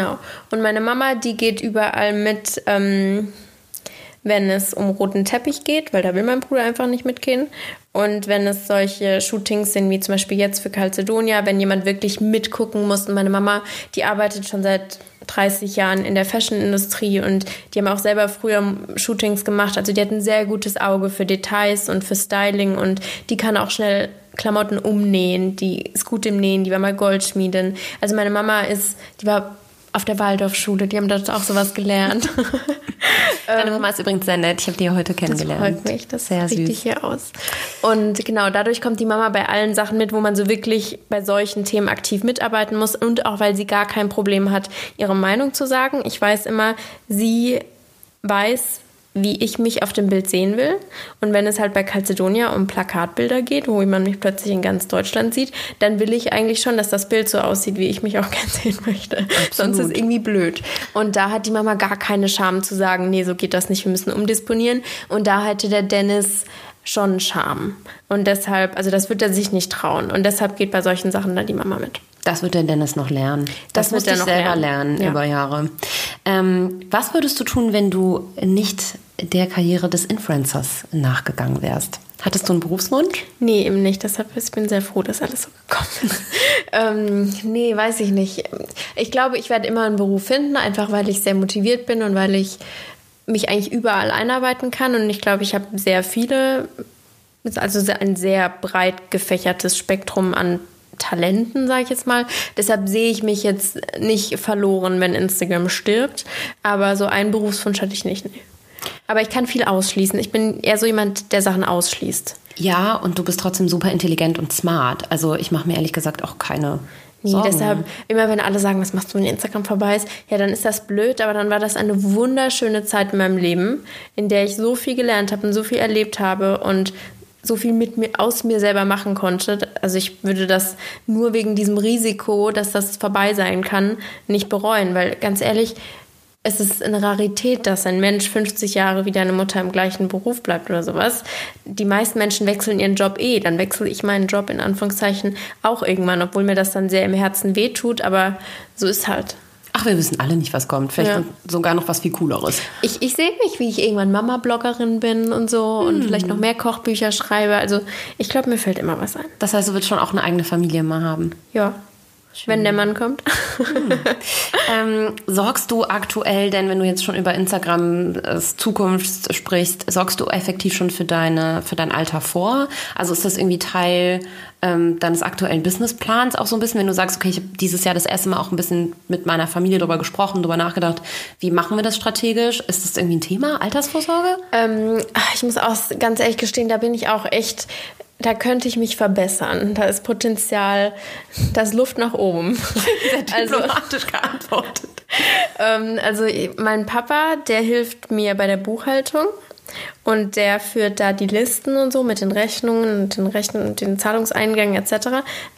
S1: Und meine Mama, die geht überall mit, ähm, wenn es um roten Teppich geht, weil da will mein Bruder einfach nicht mitgehen. Und wenn es solche Shootings sind, wie zum Beispiel jetzt für Calcedonia, wenn jemand wirklich mitgucken muss. Und meine Mama, die arbeitet schon seit 30 Jahren in der Fashion-Industrie und die haben auch selber früher Shootings gemacht. Also die hat ein sehr gutes Auge für Details und für Styling und die kann auch schnell Klamotten umnähen. Die ist gut im Nähen, die war mal Goldschmiedin. Also meine Mama ist, die war auf der Waldorfschule, die haben dort auch sowas gelernt.
S3: Deine Mama ist übrigens sehr nett, ich habe die heute kennengelernt.
S1: Das freut mich, das sehr sieht süß. hier aus. Und genau, dadurch kommt die Mama bei allen Sachen mit, wo man so wirklich bei solchen Themen aktiv mitarbeiten muss und auch, weil sie gar kein Problem hat, ihre Meinung zu sagen. Ich weiß immer, sie weiß, wie ich mich auf dem Bild sehen will. Und wenn es halt bei Calcedonia um Plakatbilder geht, wo man mich plötzlich in ganz Deutschland sieht, dann will ich eigentlich schon, dass das Bild so aussieht, wie ich mich auch gern sehen möchte. Absolut. Sonst ist es irgendwie blöd. Und da hat die Mama gar keine Scham zu sagen, nee, so geht das nicht, wir müssen umdisponieren. Und da hatte der Dennis schon Charme. Und deshalb, also das wird er sich nicht trauen. Und deshalb geht bei solchen Sachen dann die Mama mit.
S3: Das wird der Dennis noch lernen. Das, das wird er noch selber lernen, lernen ja. über Jahre. Ähm, was würdest du tun, wenn du nicht der Karriere des Influencers nachgegangen wärst? Hattest du einen Berufswunsch?
S1: Nee, eben nicht. Deshalb ich bin sehr froh, dass alles so gekommen ist. ähm, nee, weiß ich nicht. Ich glaube, ich werde immer einen Beruf finden, einfach weil ich sehr motiviert bin und weil ich mich eigentlich überall einarbeiten kann. Und ich glaube, ich habe sehr viele, also ein sehr breit gefächertes Spektrum an Talenten, sage ich jetzt mal. Deshalb sehe ich mich jetzt nicht verloren, wenn Instagram stirbt. Aber so einen Berufswunsch hatte ich nicht. Aber ich kann viel ausschließen. Ich bin eher so jemand, der Sachen ausschließt.
S3: Ja, und du bist trotzdem super intelligent und smart. Also ich mache mir ehrlich gesagt auch keine Nee, Sorgen.
S1: deshalb, immer wenn alle sagen, was machst du, wenn Instagram vorbei ist, ja, dann ist das blöd, aber dann war das eine wunderschöne Zeit in meinem Leben, in der ich so viel gelernt habe und so viel erlebt habe und so viel mit mir aus mir selber machen konnte. Also ich würde das nur wegen diesem Risiko, dass das vorbei sein kann, nicht bereuen, weil ganz ehrlich, es ist eine Rarität, dass ein Mensch 50 Jahre wie deine Mutter im gleichen Beruf bleibt oder sowas. Die meisten Menschen wechseln ihren Job eh. Dann wechsle ich meinen Job in Anführungszeichen auch irgendwann, obwohl mir das dann sehr im Herzen wehtut, aber so ist halt.
S3: Ach, wir wissen alle nicht, was kommt. Vielleicht ja. sogar noch was viel Cooleres.
S1: Ich, ich sehe mich, wie ich irgendwann Mama-Bloggerin bin und so hm. und vielleicht noch mehr Kochbücher schreibe. Also ich glaube, mir fällt immer was ein.
S3: Das heißt, du willst schon auch eine eigene Familie mal haben.
S1: Ja. Schön. Wenn der Mann kommt.
S3: Hm. ähm, sorgst du aktuell denn, wenn du jetzt schon über Instagram äh, Zukunft sprichst, sorgst du effektiv schon für deine für dein Alter vor? Also ist das irgendwie Teil ähm, deines aktuellen Businessplans auch so ein bisschen, wenn du sagst, okay, ich habe dieses Jahr das erste Mal auch ein bisschen mit meiner Familie darüber gesprochen, darüber nachgedacht, wie machen wir das strategisch? Ist das irgendwie ein Thema, Altersvorsorge?
S1: Ähm, ich muss auch ganz ehrlich gestehen, da bin ich auch echt da könnte ich mich verbessern. Da ist Potenzial, da ist Luft nach oben.
S3: Sehr also, diplomatisch also, geantwortet.
S1: ähm, also mein Papa, der hilft mir bei der Buchhaltung und der führt da die Listen und so mit den Rechnungen und den Rechnungen und den Zahlungseingängen etc.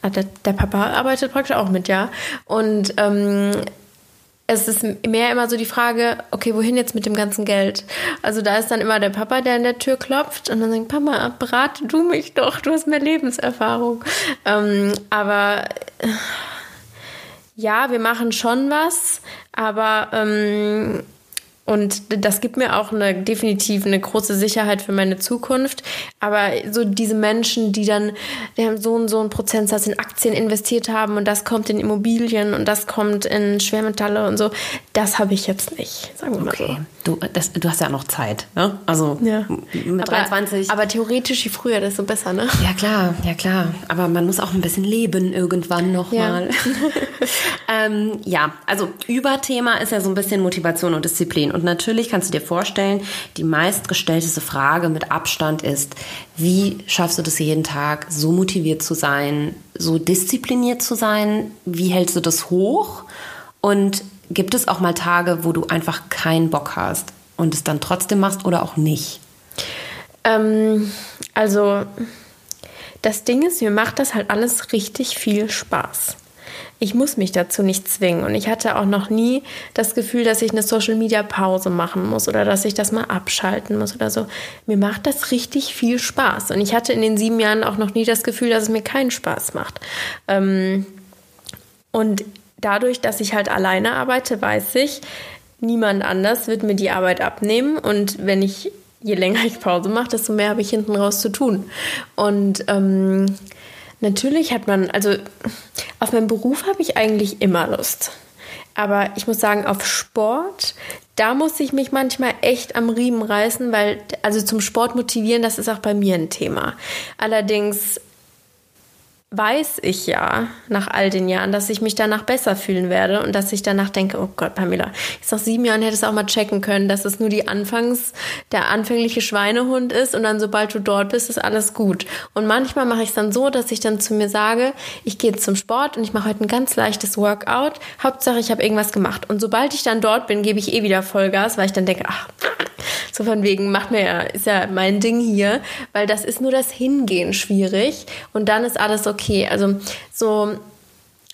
S1: Ah, der, der, Papa arbeitet praktisch auch mit, ja. Und ähm, es ist mehr immer so die Frage, okay, wohin jetzt mit dem ganzen Geld? Also da ist dann immer der Papa, der an der Tür klopft und dann sagt, Papa, berate du mich doch, du hast mehr Lebenserfahrung. Ähm, aber äh, ja, wir machen schon was, aber ähm, und das gibt mir auch eine definitiv eine große Sicherheit für meine Zukunft. Aber so diese Menschen, die dann die haben so und so einen Prozentsatz in Aktien investiert haben und das kommt in Immobilien und das kommt in Schwermetalle und so, das habe ich jetzt nicht, sagen wir mal okay.
S3: so. Du, das, du hast ja noch Zeit, ne? Also ja. mit
S1: aber, 23. Aber theoretisch, je früher, desto besser, ne?
S3: Ja, klar, ja, klar. Aber man muss auch ein bisschen leben irgendwann nochmal. Ja. ähm, ja, also Überthema ist ja so ein bisschen Motivation und Disziplin. Und natürlich kannst du dir vorstellen, die meistgestellteste Frage mit Abstand ist, wie schaffst du das jeden Tag, so motiviert zu sein, so diszipliniert zu sein? Wie hältst du das hoch? Und gibt es auch mal Tage, wo du einfach keinen Bock hast und es dann trotzdem machst oder auch nicht?
S1: Ähm, also das Ding ist, mir macht das halt alles richtig viel Spaß ich muss mich dazu nicht zwingen. Und ich hatte auch noch nie das Gefühl, dass ich eine Social Media Pause machen muss oder dass ich das mal abschalten muss oder so. Mir macht das richtig viel Spaß. Und ich hatte in den sieben Jahren auch noch nie das Gefühl, dass es mir keinen Spaß macht. Ähm, und dadurch, dass ich halt alleine arbeite, weiß ich, niemand anders wird mir die Arbeit abnehmen. Und wenn ich je länger ich Pause mache, desto mehr habe ich hinten raus zu tun. Und ähm, Natürlich hat man, also auf meinen Beruf habe ich eigentlich immer Lust. Aber ich muss sagen, auf Sport, da muss ich mich manchmal echt am Riemen reißen, weil, also zum Sport motivieren, das ist auch bei mir ein Thema. Allerdings weiß ich ja nach all den Jahren, dass ich mich danach besser fühlen werde und dass ich danach denke, oh Gott, Pamela, jetzt nach sieben Jahren hättest du auch mal checken können, dass es nur die Anfangs, der anfängliche Schweinehund ist und dann sobald du dort bist, ist alles gut. Und manchmal mache ich es dann so, dass ich dann zu mir sage, ich gehe zum Sport und ich mache heute ein ganz leichtes Workout. Hauptsache, ich habe irgendwas gemacht. Und sobald ich dann dort bin, gebe ich eh wieder Vollgas, weil ich dann denke, ach, so von wegen, macht mir ja, ist ja mein Ding hier, weil das ist nur das Hingehen schwierig und dann ist alles okay okay. Also so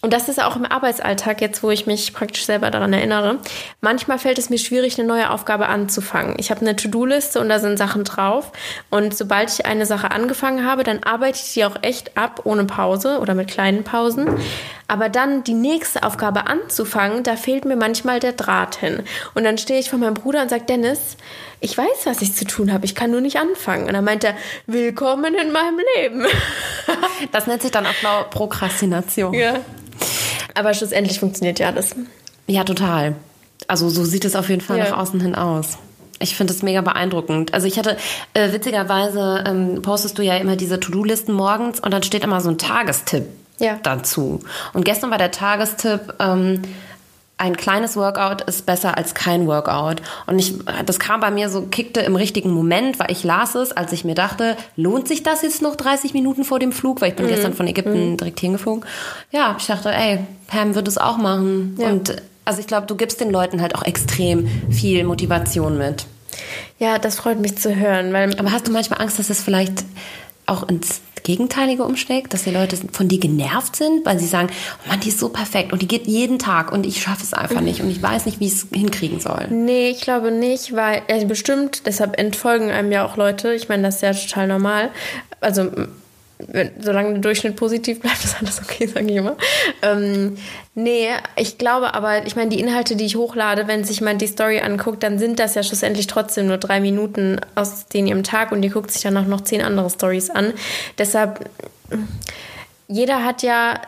S1: und das ist auch im Arbeitsalltag jetzt, wo ich mich praktisch selber daran erinnere. Manchmal fällt es mir schwierig, eine neue Aufgabe anzufangen. Ich habe eine To-Do-Liste und da sind Sachen drauf. Und sobald ich eine Sache angefangen habe, dann arbeite ich sie auch echt ab, ohne Pause oder mit kleinen Pausen. Aber dann die nächste Aufgabe anzufangen, da fehlt mir manchmal der Draht hin. Und dann stehe ich vor meinem Bruder und sage, Dennis, ich weiß, was ich zu tun habe, ich kann nur nicht anfangen. Und dann meint er, willkommen in meinem Leben.
S3: das nennt sich dann auch Prokrastination.
S1: Ja. Aber schlussendlich funktioniert ja alles.
S3: Ja, total. Also so sieht es auf jeden Fall ja. nach außen hin aus. Ich finde das mega beeindruckend. Also ich hatte, äh, witzigerweise ähm, postest du ja immer diese To-Do-Listen morgens und dann steht immer so ein Tagestipp ja. dazu. Und gestern war der Tagestipp, ähm, ein kleines Workout ist besser als kein Workout. Und ich, das kam bei mir so, kickte im richtigen Moment, weil ich las es, als ich mir dachte, lohnt sich das jetzt noch 30 Minuten vor dem Flug? Weil ich bin mhm. gestern von Ägypten mhm. direkt hingeflogen. Ja, ich dachte, ey, Pam wird es auch machen. Ja. Und also ich glaube, du gibst den Leuten halt auch extrem viel Motivation mit.
S1: Ja, das freut mich zu hören. Weil
S3: Aber hast du manchmal Angst, dass es vielleicht auch ins Gegenteilige umschlägt, dass die Leute von dir genervt sind, weil sie sagen, oh Mann, die ist so perfekt und die geht jeden Tag und ich schaffe es einfach nicht und ich weiß nicht, wie ich es hinkriegen soll.
S1: Nee, ich glaube nicht, weil also bestimmt, deshalb entfolgen einem ja auch Leute. Ich meine, das ist ja total normal. Also solange der Durchschnitt positiv bleibt, ist alles okay, sage ich immer. Ähm, nee, ich glaube aber, ich meine, die Inhalte, die ich hochlade, wenn sich jemand die Story anguckt, dann sind das ja schlussendlich trotzdem nur drei Minuten aus den ihrem Tag und die guckt sich dann auch noch zehn andere Stories an. Deshalb, jeder hat ja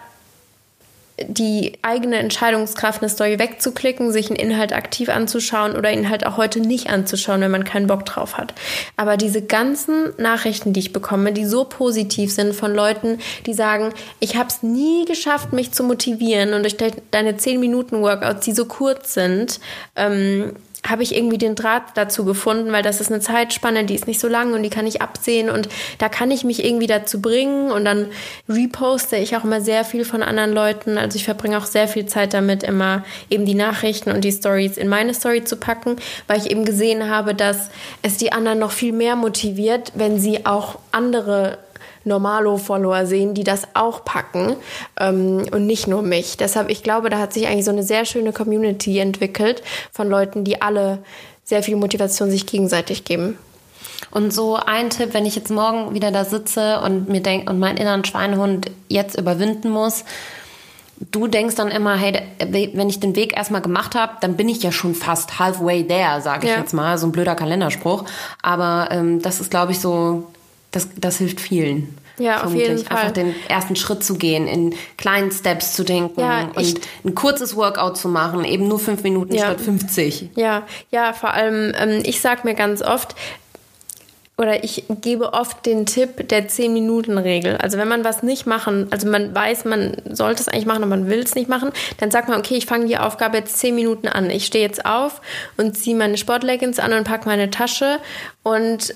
S1: die eigene Entscheidungskraft, eine Story wegzuklicken, sich einen Inhalt aktiv anzuschauen oder ihn halt auch heute nicht anzuschauen, wenn man keinen Bock drauf hat. Aber diese ganzen Nachrichten, die ich bekomme, die so positiv sind von Leuten, die sagen, ich habe es nie geschafft, mich zu motivieren und durch deine 10 Minuten Workouts, die so kurz sind, ähm, habe ich irgendwie den Draht dazu gefunden, weil das ist eine Zeitspanne, die ist nicht so lang und die kann ich absehen und da kann ich mich irgendwie dazu bringen und dann reposte ich auch immer sehr viel von anderen Leuten. Also ich verbringe auch sehr viel Zeit damit, immer eben die Nachrichten und die Stories in meine Story zu packen, weil ich eben gesehen habe, dass es die anderen noch viel mehr motiviert, wenn sie auch andere Normalo-Follower sehen, die das auch packen ähm, und nicht nur mich. Deshalb, ich glaube, da hat sich eigentlich so eine sehr schöne Community entwickelt von Leuten, die alle sehr viel Motivation sich gegenseitig geben.
S3: Und so ein Tipp, wenn ich jetzt morgen wieder da sitze und mir denk und meinen inneren Schweinehund jetzt überwinden muss, du denkst dann immer, hey, wenn ich den Weg erstmal gemacht habe, dann bin ich ja schon fast halfway there, sage ich ja. jetzt mal. So ein blöder Kalenderspruch. Aber ähm, das ist, glaube ich, so, das, das hilft vielen.
S1: Ja, vermutlich. auf jeden Fall.
S3: Einfach den ersten Schritt zu gehen, in kleinen Steps zu denken ja, und ein kurzes Workout zu machen, eben nur fünf Minuten ja. statt 50.
S1: Ja, ja, vor allem, ähm, ich sag mir ganz oft, oder ich gebe oft den Tipp der 10-Minuten-Regel. Also wenn man was nicht machen, also man weiß, man sollte es eigentlich machen, aber man will es nicht machen, dann sagt man, okay, ich fange die Aufgabe jetzt 10 Minuten an. Ich stehe jetzt auf und ziehe meine Sportleggings an und packe meine Tasche und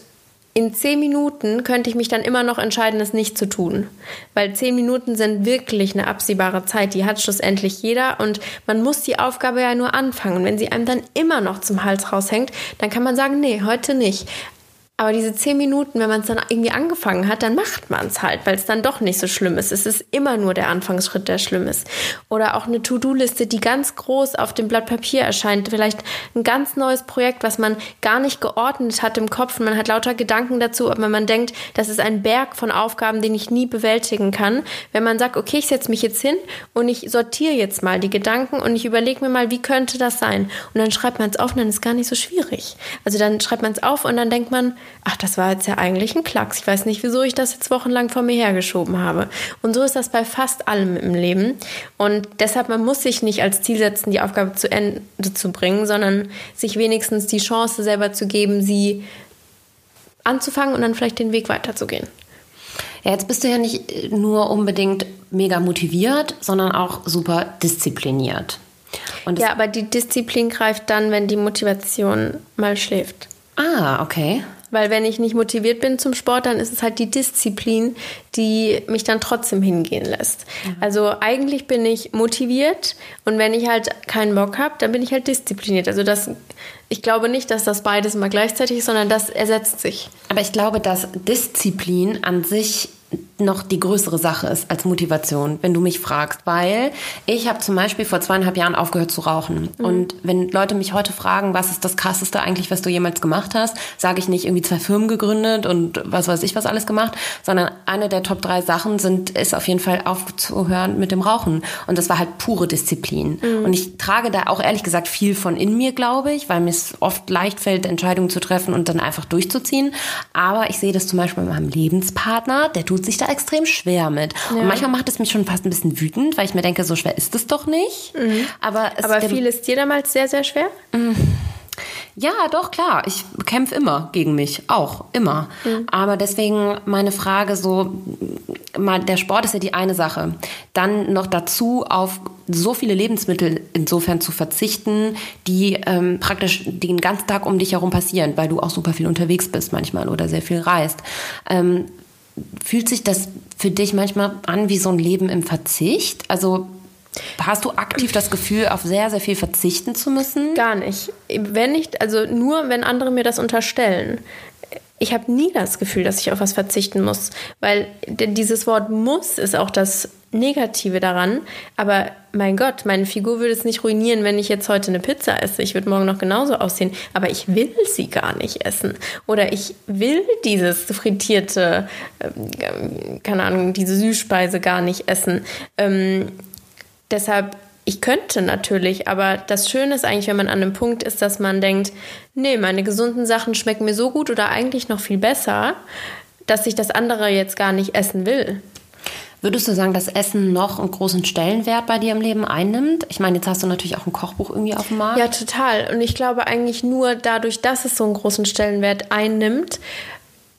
S1: in 10 Minuten könnte ich mich dann immer noch entscheiden, es nicht zu tun. Weil 10 Minuten sind wirklich eine absehbare Zeit, die hat schlussendlich jeder und man muss die Aufgabe ja nur anfangen. Und wenn sie einem dann immer noch zum Hals raushängt, dann kann man sagen, nee, heute nicht. Aber diese zehn Minuten, wenn man es dann irgendwie angefangen hat, dann macht man es halt, weil es dann doch nicht so schlimm ist. Es ist immer nur der Anfangsschritt, der schlimm ist. Oder auch eine To-Do-Liste, die ganz groß auf dem Blatt Papier erscheint. Vielleicht ein ganz neues Projekt, was man gar nicht geordnet hat im Kopf. Und man hat lauter Gedanken dazu, aber man denkt, das ist ein Berg von Aufgaben, den ich nie bewältigen kann. Wenn man sagt, okay, ich setze mich jetzt hin und ich sortiere jetzt mal die Gedanken und ich überlege mir mal, wie könnte das sein? Und dann schreibt man es auf und dann ist gar nicht so schwierig. Also dann schreibt man es auf und dann denkt man, ach, das war jetzt ja eigentlich ein Klacks. Ich weiß nicht, wieso ich das jetzt wochenlang vor mir hergeschoben habe. Und so ist das bei fast allem im Leben. Und deshalb, man muss sich nicht als Ziel setzen, die Aufgabe zu Ende zu bringen, sondern sich wenigstens die Chance selber zu geben, sie anzufangen und dann vielleicht den Weg weiterzugehen.
S3: Ja, jetzt bist du ja nicht nur unbedingt mega motiviert, sondern auch super diszipliniert.
S1: ja, aber die Disziplin greift dann, wenn die Motivation mal schläft.
S3: Ah, okay.
S1: Weil wenn ich nicht motiviert bin zum Sport, dann ist es halt die Disziplin, die mich dann trotzdem hingehen lässt. Mhm. Also eigentlich bin ich motiviert und wenn ich halt keinen Bock habe, dann bin ich halt diszipliniert. Also das, ich glaube nicht, dass das beides immer gleichzeitig ist, sondern das ersetzt sich.
S3: Aber ich glaube, dass Disziplin an sich noch die größere Sache ist als Motivation, wenn du mich fragst. Weil ich habe zum Beispiel vor zweieinhalb Jahren aufgehört zu rauchen. Mhm. Und wenn Leute mich heute fragen, was ist das Krasseste eigentlich, was du jemals gemacht hast, sage ich nicht irgendwie zwei Firmen gegründet und was weiß ich was alles gemacht, sondern eine der Top drei Sachen sind, ist auf jeden Fall aufzuhören mit dem Rauchen. Und das war halt pure Disziplin. Mhm. Und ich trage da auch ehrlich gesagt viel von in mir, glaube ich, weil mir es oft leicht fällt, Entscheidungen zu treffen und dann einfach durchzuziehen. Aber ich sehe das zum Beispiel bei meinem Lebenspartner, der tut sich da extrem schwer mit. Ja. Und manchmal macht es mich schon fast ein bisschen wütend, weil ich mir denke, so schwer ist es doch nicht.
S1: Mhm. Aber, es, Aber fiel es dir damals sehr, sehr schwer?
S3: Mhm. Ja, doch, klar. Ich kämpfe immer gegen mich. Auch, immer. Mhm. Aber deswegen meine Frage so, mal, der Sport ist ja die eine Sache. Dann noch dazu auf so viele Lebensmittel insofern zu verzichten, die ähm, praktisch den ganzen Tag um dich herum passieren, weil du auch super viel unterwegs bist manchmal oder sehr viel reist. Ähm, fühlt sich das für dich manchmal an wie so ein Leben im Verzicht? Also Hast du aktiv das Gefühl, auf sehr, sehr viel verzichten zu müssen?
S1: Gar nicht. Wenn nicht, also nur, wenn andere mir das unterstellen. Ich habe nie das Gefühl, dass ich auf was verzichten muss, weil dieses Wort muss ist auch das Negative daran. Aber mein Gott, meine Figur würde es nicht ruinieren, wenn ich jetzt heute eine Pizza esse. Ich würde morgen noch genauso aussehen. Aber ich will sie gar nicht essen. Oder ich will dieses frittierte, ähm, keine Ahnung, diese Süßspeise gar nicht essen. Ähm, deshalb, ich könnte natürlich, aber das Schöne ist eigentlich, wenn man an einem Punkt ist, dass man denkt, nee, meine gesunden Sachen schmecken mir so gut oder eigentlich noch viel besser, dass ich das andere jetzt gar nicht essen will.
S3: Würdest du sagen, dass Essen noch einen großen Stellenwert bei dir im Leben einnimmt? Ich meine, jetzt hast du natürlich auch ein Kochbuch irgendwie auf dem Markt.
S1: Ja, total. Und ich glaube eigentlich nur dadurch, dass es so einen großen Stellenwert einnimmt,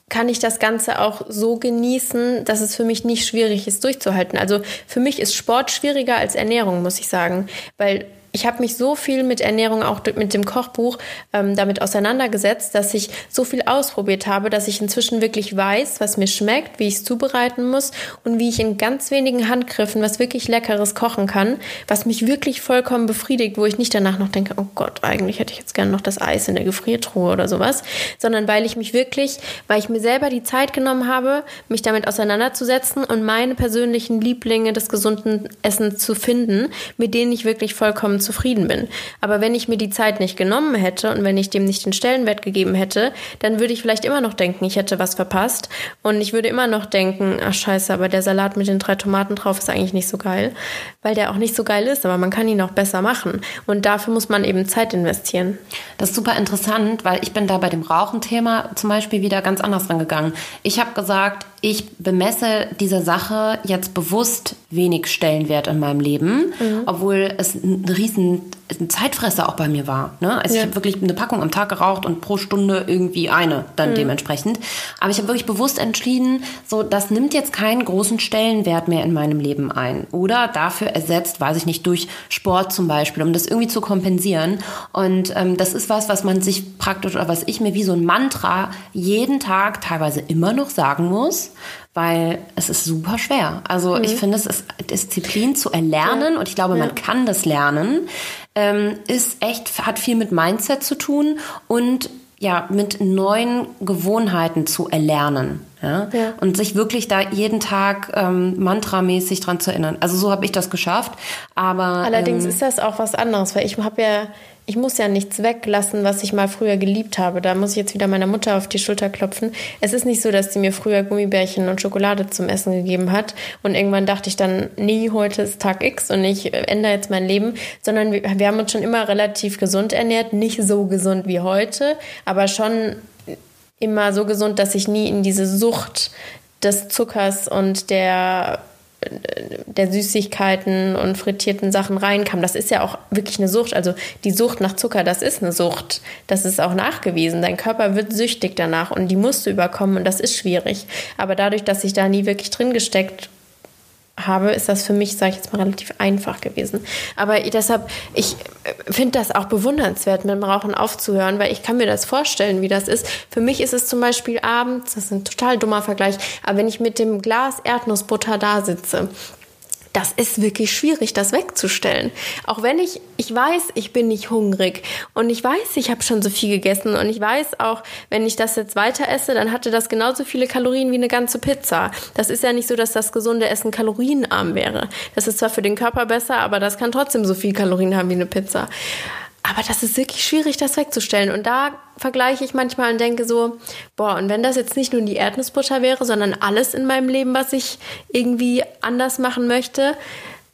S1: kann ich das Ganze auch so genießen, dass es für mich nicht schwierig ist, durchzuhalten. Also für mich ist Sport schwieriger als Ernährung, muss ich sagen. Weil ich habe mich so viel mit Ernährung, auch mit dem Kochbuch, ähm, damit auseinandergesetzt, dass ich so viel ausprobiert habe, dass ich inzwischen wirklich weiß, was mir schmeckt, wie ich es zubereiten muss und wie ich in ganz wenigen Handgriffen was wirklich Leckeres kochen kann, was mich wirklich vollkommen befriedigt, wo ich nicht danach noch denke, oh Gott, eigentlich hätte ich jetzt gerne noch das Eis in der Gefriertruhe oder sowas, sondern weil ich mich wirklich, weil ich mir selber die Zeit genommen habe, mich damit auseinanderzusetzen und meine persönlichen Lieblinge des gesunden Essens zu finden, mit denen ich wirklich vollkommen zufrieden bin. Aber wenn ich mir die Zeit nicht genommen hätte und wenn ich dem nicht den Stellenwert gegeben hätte, dann würde ich vielleicht immer noch denken, ich hätte was verpasst und ich würde immer noch denken, ach scheiße, aber der Salat mit den drei Tomaten drauf ist eigentlich nicht so geil, weil der auch nicht so geil ist, aber man kann ihn auch besser machen und dafür muss man eben Zeit investieren.
S3: Das ist super interessant, weil ich bin da bei dem Rauchen-Thema zum Beispiel wieder ganz anders rangegangen. Ich habe gesagt, ich bemesse dieser Sache jetzt bewusst wenig Stellenwert in meinem Leben, mhm. obwohl es ein riesen Zeitfresser auch bei mir war. Ne? Also ja. ich habe wirklich eine Packung am Tag geraucht und pro Stunde irgendwie eine dann mhm. dementsprechend. Aber ich habe wirklich bewusst entschieden, so das nimmt jetzt keinen großen Stellenwert mehr in meinem Leben ein. Oder dafür ersetzt, weiß ich nicht, durch Sport zum Beispiel, um das irgendwie zu kompensieren. Und ähm, das ist was, was man sich praktisch oder was ich mir wie so ein Mantra jeden Tag teilweise immer noch sagen muss weil es ist super schwer. Also mhm. ich finde, es ist Disziplin zu erlernen ja. und ich glaube, ja. man kann das lernen. Ähm, ist echt, hat viel mit Mindset zu tun und ja, mit neuen Gewohnheiten zu erlernen. Ja? ja. Und sich wirklich da jeden Tag ähm, mantramäßig dran zu erinnern. Also so habe ich das geschafft. Aber
S1: allerdings
S3: ähm,
S1: ist das auch was anderes, weil ich habe ja ich muss ja nichts weglassen, was ich mal früher geliebt habe. Da muss ich jetzt wieder meiner Mutter auf die Schulter klopfen. Es ist nicht so, dass sie mir früher Gummibärchen und Schokolade zum Essen gegeben hat und irgendwann dachte ich dann, nee, heute ist Tag X und ich ändere jetzt mein Leben, sondern wir, wir haben uns schon immer relativ gesund ernährt, nicht so gesund wie heute, aber schon immer so gesund, dass ich nie in diese Sucht des Zuckers und der der Süßigkeiten und frittierten Sachen reinkam. Das ist ja auch wirklich eine Sucht. Also die Sucht nach Zucker, das ist eine Sucht. Das ist auch nachgewiesen. Dein Körper wird süchtig danach und die musst du überkommen und das ist schwierig. Aber dadurch, dass ich da nie wirklich drin gesteckt habe, ist das für mich, sage ich jetzt mal, relativ einfach gewesen. Aber deshalb, ich finde das auch bewundernswert, mit dem Rauchen aufzuhören, weil ich kann mir das vorstellen, wie das ist. Für mich ist es zum Beispiel abends, das ist ein total dummer Vergleich, aber wenn ich mit dem Glas Erdnussbutter da sitze das ist wirklich schwierig, das wegzustellen. Auch wenn ich, ich weiß, ich bin nicht hungrig und ich weiß, ich habe schon so viel gegessen und ich weiß auch, wenn ich das jetzt weiter esse, dann hatte das genauso viele Kalorien wie eine ganze Pizza. Das ist ja nicht so, dass das gesunde Essen kalorienarm wäre. Das ist zwar für den Körper besser, aber das kann trotzdem so viel Kalorien haben wie eine Pizza. Aber das ist wirklich schwierig, das wegzustellen. Und da vergleiche ich manchmal und denke so, boah, und wenn das jetzt nicht nur die Erdnussbutter wäre, sondern alles in meinem Leben, was ich irgendwie anders machen möchte,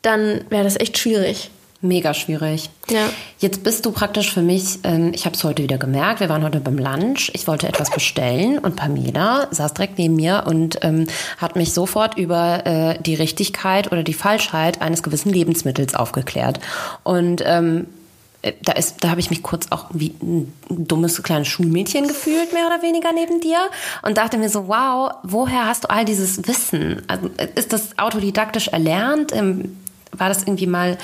S1: dann wäre das echt schwierig.
S3: Mega schwierig. Ja. Jetzt bist du praktisch für mich, ähm, ich habe es heute wieder gemerkt, wir waren heute beim Lunch, ich wollte etwas bestellen und Pamela saß direkt neben mir und ähm, hat mich sofort über äh, die Richtigkeit oder die Falschheit eines gewissen Lebensmittels aufgeklärt. Und ähm, äh, da ist, da habe ich mich kurz auch wie ein dummes kleines Schulmädchen gefühlt, mehr oder weniger neben dir und dachte mir so, wow, woher hast du all dieses Wissen? Also, ist das autodidaktisch erlernt? Ähm, war das irgendwie mal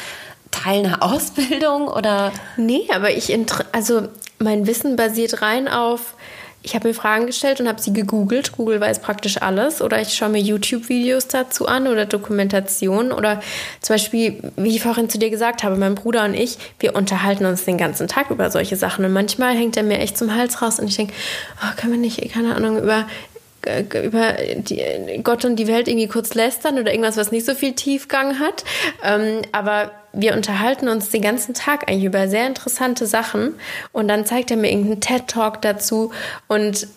S3: Teil einer Ausbildung oder?
S1: Nee, aber ich, also mein Wissen basiert rein auf ich habe mir Fragen gestellt und habe sie gegoogelt. Google weiß praktisch alles. Oder ich schaue mir YouTube-Videos dazu an oder Dokumentationen. Oder zum Beispiel, wie ich vorhin zu dir gesagt habe, mein Bruder und ich, wir unterhalten uns den ganzen Tag über solche Sachen. Und manchmal hängt er mir echt zum Hals raus und ich denke, oh, können wir nicht, keine Ahnung, über über die, Gott und die Welt irgendwie kurz lästern oder irgendwas, was nicht so viel Tiefgang hat. Ähm, aber wir unterhalten uns den ganzen Tag eigentlich über sehr interessante Sachen und dann zeigt er mir irgendeinen TED-Talk dazu und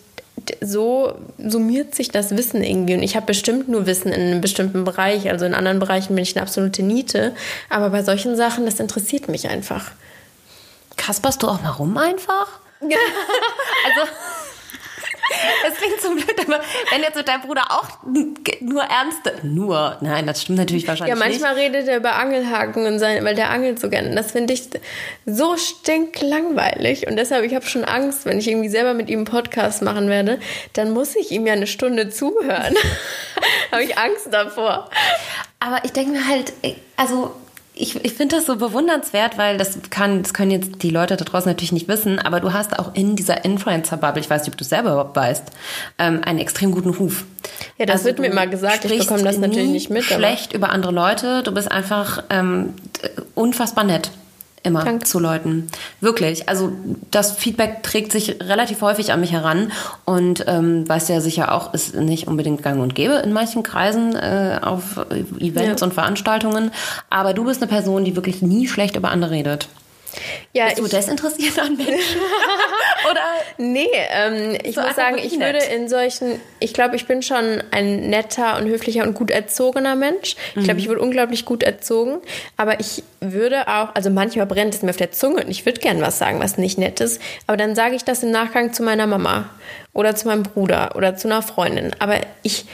S1: so summiert sich das Wissen irgendwie. Und ich habe bestimmt nur Wissen in einem bestimmten Bereich. Also in anderen Bereichen bin ich eine absolute Niete. Aber bei solchen Sachen, das interessiert mich einfach.
S3: Kasperst du auch mal rum einfach? also es klingt zum Glück, aber wenn jetzt mit deinem Bruder auch nur ernste, nur, nein, das stimmt natürlich wahrscheinlich
S1: nicht. Ja, manchmal
S3: nicht.
S1: redet er über Angelhaken und sein, weil der angelt so gerne. Das finde ich so stinklangweilig und deshalb, ich habe schon Angst, wenn ich irgendwie selber mit ihm einen Podcast machen werde, dann muss ich ihm ja eine Stunde zuhören. habe ich Angst davor.
S3: Aber ich denke mir halt, also ich, ich finde das so bewundernswert, weil das kann, das können jetzt die Leute da draußen natürlich nicht wissen, aber du hast auch in dieser Influencer-Bubble, ich weiß nicht, ob du selber überhaupt weißt, ähm, einen extrem guten Ruf.
S1: Ja, das also wird mir immer gesagt, ich bekomme das natürlich nicht mit.
S3: Schlecht über andere Leute, du bist einfach ähm, unfassbar nett immer Danke. zu Leuten. Wirklich. Also das Feedback trägt sich relativ häufig an mich heran und ähm, weißt ja sicher auch, ist nicht unbedingt gang und gäbe in manchen Kreisen äh, auf Events ja. und Veranstaltungen. Aber du bist eine Person, die wirklich nie schlecht über andere redet. Ja, Bist du desinteressiert an Menschen?
S1: Oder? Nee, ähm, ich so muss sagen, ich nett. würde in solchen, ich glaube, ich bin schon ein netter und höflicher und gut erzogener Mensch. Ich glaube, mhm. ich wurde unglaublich gut erzogen. Aber ich würde auch, also manchmal brennt es mir auf der Zunge und ich würde gern was sagen, was nicht nett ist. Aber dann sage ich das im Nachgang zu meiner Mama oder zu meinem Bruder oder zu einer Freundin. Aber ich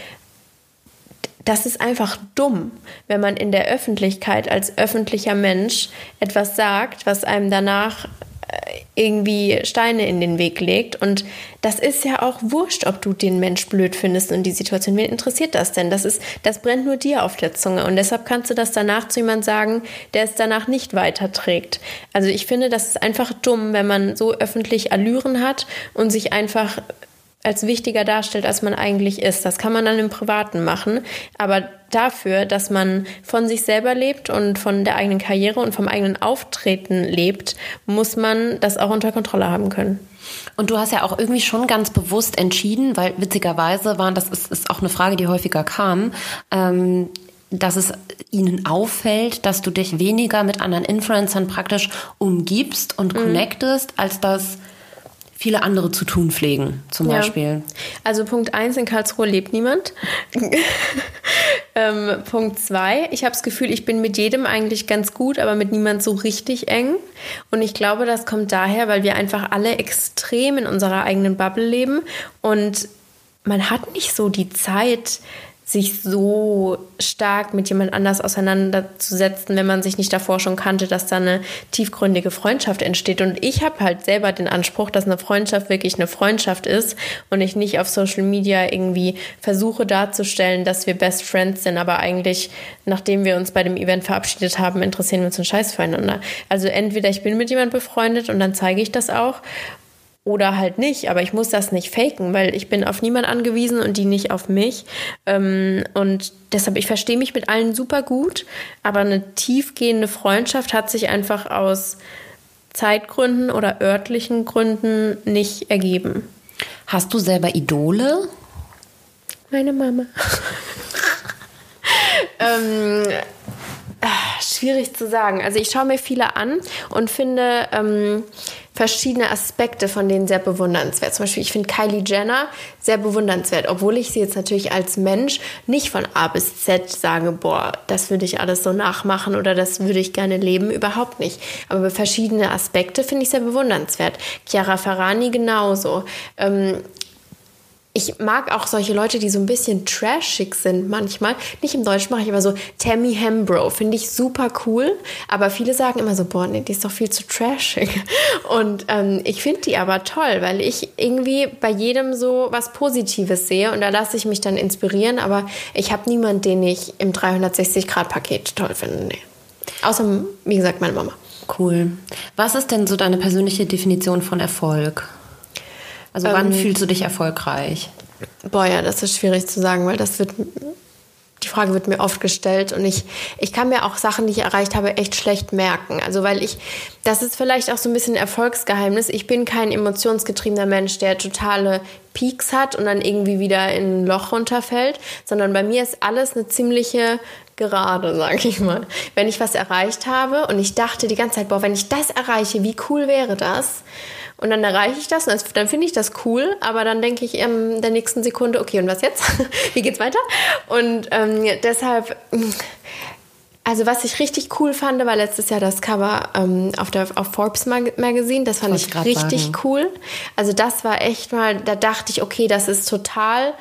S1: das ist einfach dumm, wenn man in der Öffentlichkeit als öffentlicher Mensch etwas sagt, was einem danach äh, irgendwie Steine in den Weg legt. Und das ist ja auch wurscht, ob du den Mensch blöd findest und die Situation. Wen interessiert das denn? Das ist, das brennt nur dir auf der Zunge. Und deshalb kannst du das danach zu jemandem sagen, der es danach nicht weiterträgt. Also ich finde, das ist einfach dumm, wenn man so öffentlich Allüren hat und sich einfach als wichtiger darstellt, als man eigentlich ist. Das kann man dann im Privaten machen. Aber dafür, dass man von sich selber lebt und von der eigenen Karriere und vom eigenen Auftreten lebt, muss man das auch unter Kontrolle haben können.
S3: Und du hast ja auch irgendwie schon ganz bewusst entschieden, weil witzigerweise waren, das ist, ist auch eine Frage, die häufiger kam, ähm, dass es ihnen auffällt, dass du dich weniger mit anderen Influencern praktisch umgibst und mhm. connectest, als dass viele andere zu tun pflegen, zum ja. Beispiel.
S1: Also Punkt 1, in Karlsruhe lebt niemand. ähm, Punkt 2, ich habe das Gefühl, ich bin mit jedem eigentlich ganz gut, aber mit niemand so richtig eng. Und ich glaube, das kommt daher, weil wir einfach alle extrem in unserer eigenen Bubble leben und man hat nicht so die Zeit, sich so stark mit jemand anders auseinanderzusetzen, wenn man sich nicht davor schon kannte, dass da eine tiefgründige Freundschaft entsteht. Und ich habe halt selber den Anspruch, dass eine Freundschaft wirklich eine Freundschaft ist und ich nicht auf Social Media irgendwie versuche darzustellen, dass wir Best Friends sind, aber eigentlich, nachdem wir uns bei dem Event verabschiedet haben, interessieren wir uns einen Scheiß füreinander. Also entweder ich bin mit jemand befreundet und dann zeige ich das auch oder halt nicht. Aber ich muss das nicht faken, weil ich bin auf niemand angewiesen und die nicht auf mich. Ähm, und deshalb, ich verstehe mich mit allen super gut, aber eine tiefgehende Freundschaft hat sich einfach aus Zeitgründen oder örtlichen Gründen nicht ergeben.
S3: Hast du selber Idole?
S1: Meine Mama. ähm, schwierig zu sagen. Also ich schaue mir viele an und finde, ähm, verschiedene Aspekte von denen sehr bewundernswert. Zum Beispiel, ich finde Kylie Jenner sehr bewundernswert, obwohl ich sie jetzt natürlich als Mensch nicht von A bis Z sage, boah, das würde ich alles so nachmachen oder das würde ich gerne leben, überhaupt nicht. Aber verschiedene Aspekte finde ich sehr bewundernswert. Chiara Ferrani genauso. Ähm, ich mag auch solche Leute, die so ein bisschen trashig sind manchmal. Nicht im Deutschen mache ich aber so Tammy Hembro, finde ich super cool. Aber viele sagen immer so, boah, nee, die ist doch viel zu trashig. Und ähm, ich finde die aber toll, weil ich irgendwie bei jedem so was Positives sehe und da lasse ich mich dann inspirieren. Aber ich habe niemanden, den ich im 360-Grad-Paket toll finde. Nee. Außer, wie gesagt, meine Mama.
S3: Cool. Was ist denn so deine persönliche Definition von Erfolg? Also wann ähm, fühlst du dich erfolgreich?
S1: Boah, ja, das ist schwierig zu sagen, weil das wird die Frage wird mir oft gestellt und ich, ich kann mir auch Sachen, die ich erreicht habe, echt schlecht merken. Also weil ich, das ist vielleicht auch so ein bisschen Erfolgsgeheimnis. Ich bin kein emotionsgetriebener Mensch, der totale Peaks hat und dann irgendwie wieder in ein Loch runterfällt, sondern bei mir ist alles eine ziemliche Gerade, sag ich mal. Wenn ich was erreicht habe und ich dachte die ganze Zeit, boah, wenn ich das erreiche, wie cool wäre das? Und dann erreiche ich das und dann finde ich das cool, aber dann denke ich in der nächsten Sekunde, okay, und was jetzt? Wie geht's weiter? Und ähm, deshalb, also was ich richtig cool fand, war letztes Jahr das Cover ähm, auf, der, auf Forbes Mag Magazine. Das fand ich richtig sagen. cool. Also das war echt mal, da dachte ich, okay, das ist total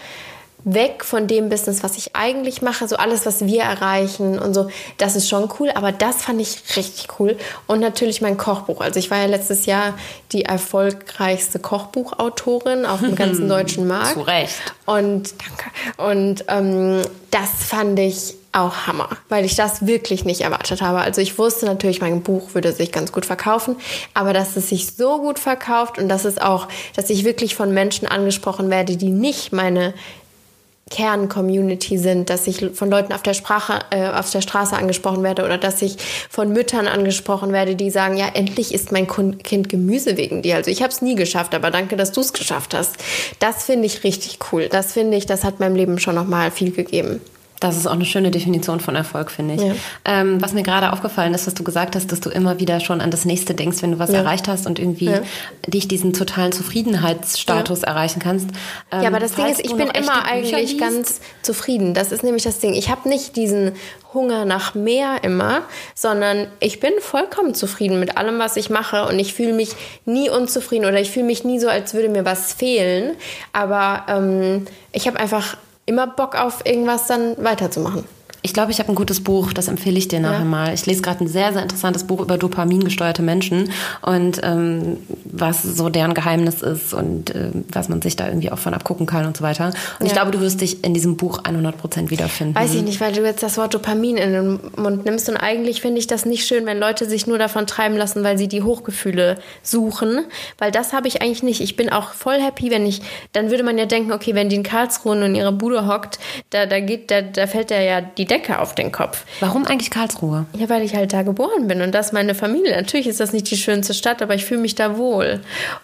S1: weg von dem Business, was ich eigentlich mache, so alles, was wir erreichen und so, das ist schon cool, aber das fand ich richtig cool. Und natürlich mein Kochbuch. Also ich war ja letztes Jahr die erfolgreichste Kochbuchautorin auf dem ganzen deutschen Markt.
S3: Zu Recht.
S1: Und danke. Und ähm, das fand ich auch Hammer, weil ich das wirklich nicht erwartet habe. Also ich wusste natürlich, mein Buch würde sich ganz gut verkaufen, aber dass es sich so gut verkauft und dass es auch, dass ich wirklich von Menschen angesprochen werde, die nicht meine Kern-Community sind, dass ich von Leuten auf der, Sprache, äh, auf der Straße angesprochen werde oder dass ich von Müttern angesprochen werde, die sagen, ja, endlich isst mein Kind Gemüse wegen dir. Also ich habe es nie geschafft, aber danke, dass du es geschafft hast. Das finde ich richtig cool. Das finde ich, das hat meinem Leben schon nochmal viel gegeben.
S3: Das ist auch eine schöne Definition von Erfolg, finde ich. Ja. Ähm, was mir gerade aufgefallen ist, dass du gesagt hast, dass du immer wieder schon an das nächste denkst, wenn du was ja. erreicht hast und irgendwie ja. dich diesen totalen Zufriedenheitsstatus erreichen kannst.
S1: Ähm, ja, aber das Ding ist, ich bin immer eigentlich ganz zufrieden. Das ist nämlich das Ding. Ich habe nicht diesen Hunger nach mehr immer, sondern ich bin vollkommen zufrieden mit allem, was ich mache und ich fühle mich nie unzufrieden oder ich fühle mich nie so, als würde mir was fehlen. Aber ähm, ich habe einfach immer Bock auf irgendwas dann weiterzumachen.
S3: Ich glaube, ich habe ein gutes Buch, das empfehle ich dir nachher ja. mal. Ich lese gerade ein sehr, sehr interessantes Buch über dopamingesteuerte Menschen und ähm, was so deren Geheimnis ist und äh, was man sich da irgendwie auch von abgucken kann und so weiter. Und ja. ich glaube, du wirst dich in diesem Buch 100 Prozent wiederfinden.
S1: Weiß ich nicht, weil du jetzt das Wort Dopamin in den Mund nimmst und eigentlich finde ich das nicht schön, wenn Leute sich nur davon treiben lassen, weil sie die Hochgefühle suchen, weil das habe ich eigentlich nicht. Ich bin auch voll happy, wenn ich, dann würde man ja denken, okay, wenn die in Karlsruhe und in ihrer Bude hockt, da, da geht, da, da fällt der ja die Decke auf den Kopf.
S3: Warum eigentlich Karlsruhe?
S1: Ja, weil ich halt da geboren bin und das meine Familie. Natürlich ist das nicht die schönste Stadt, aber ich fühle mich da wohl.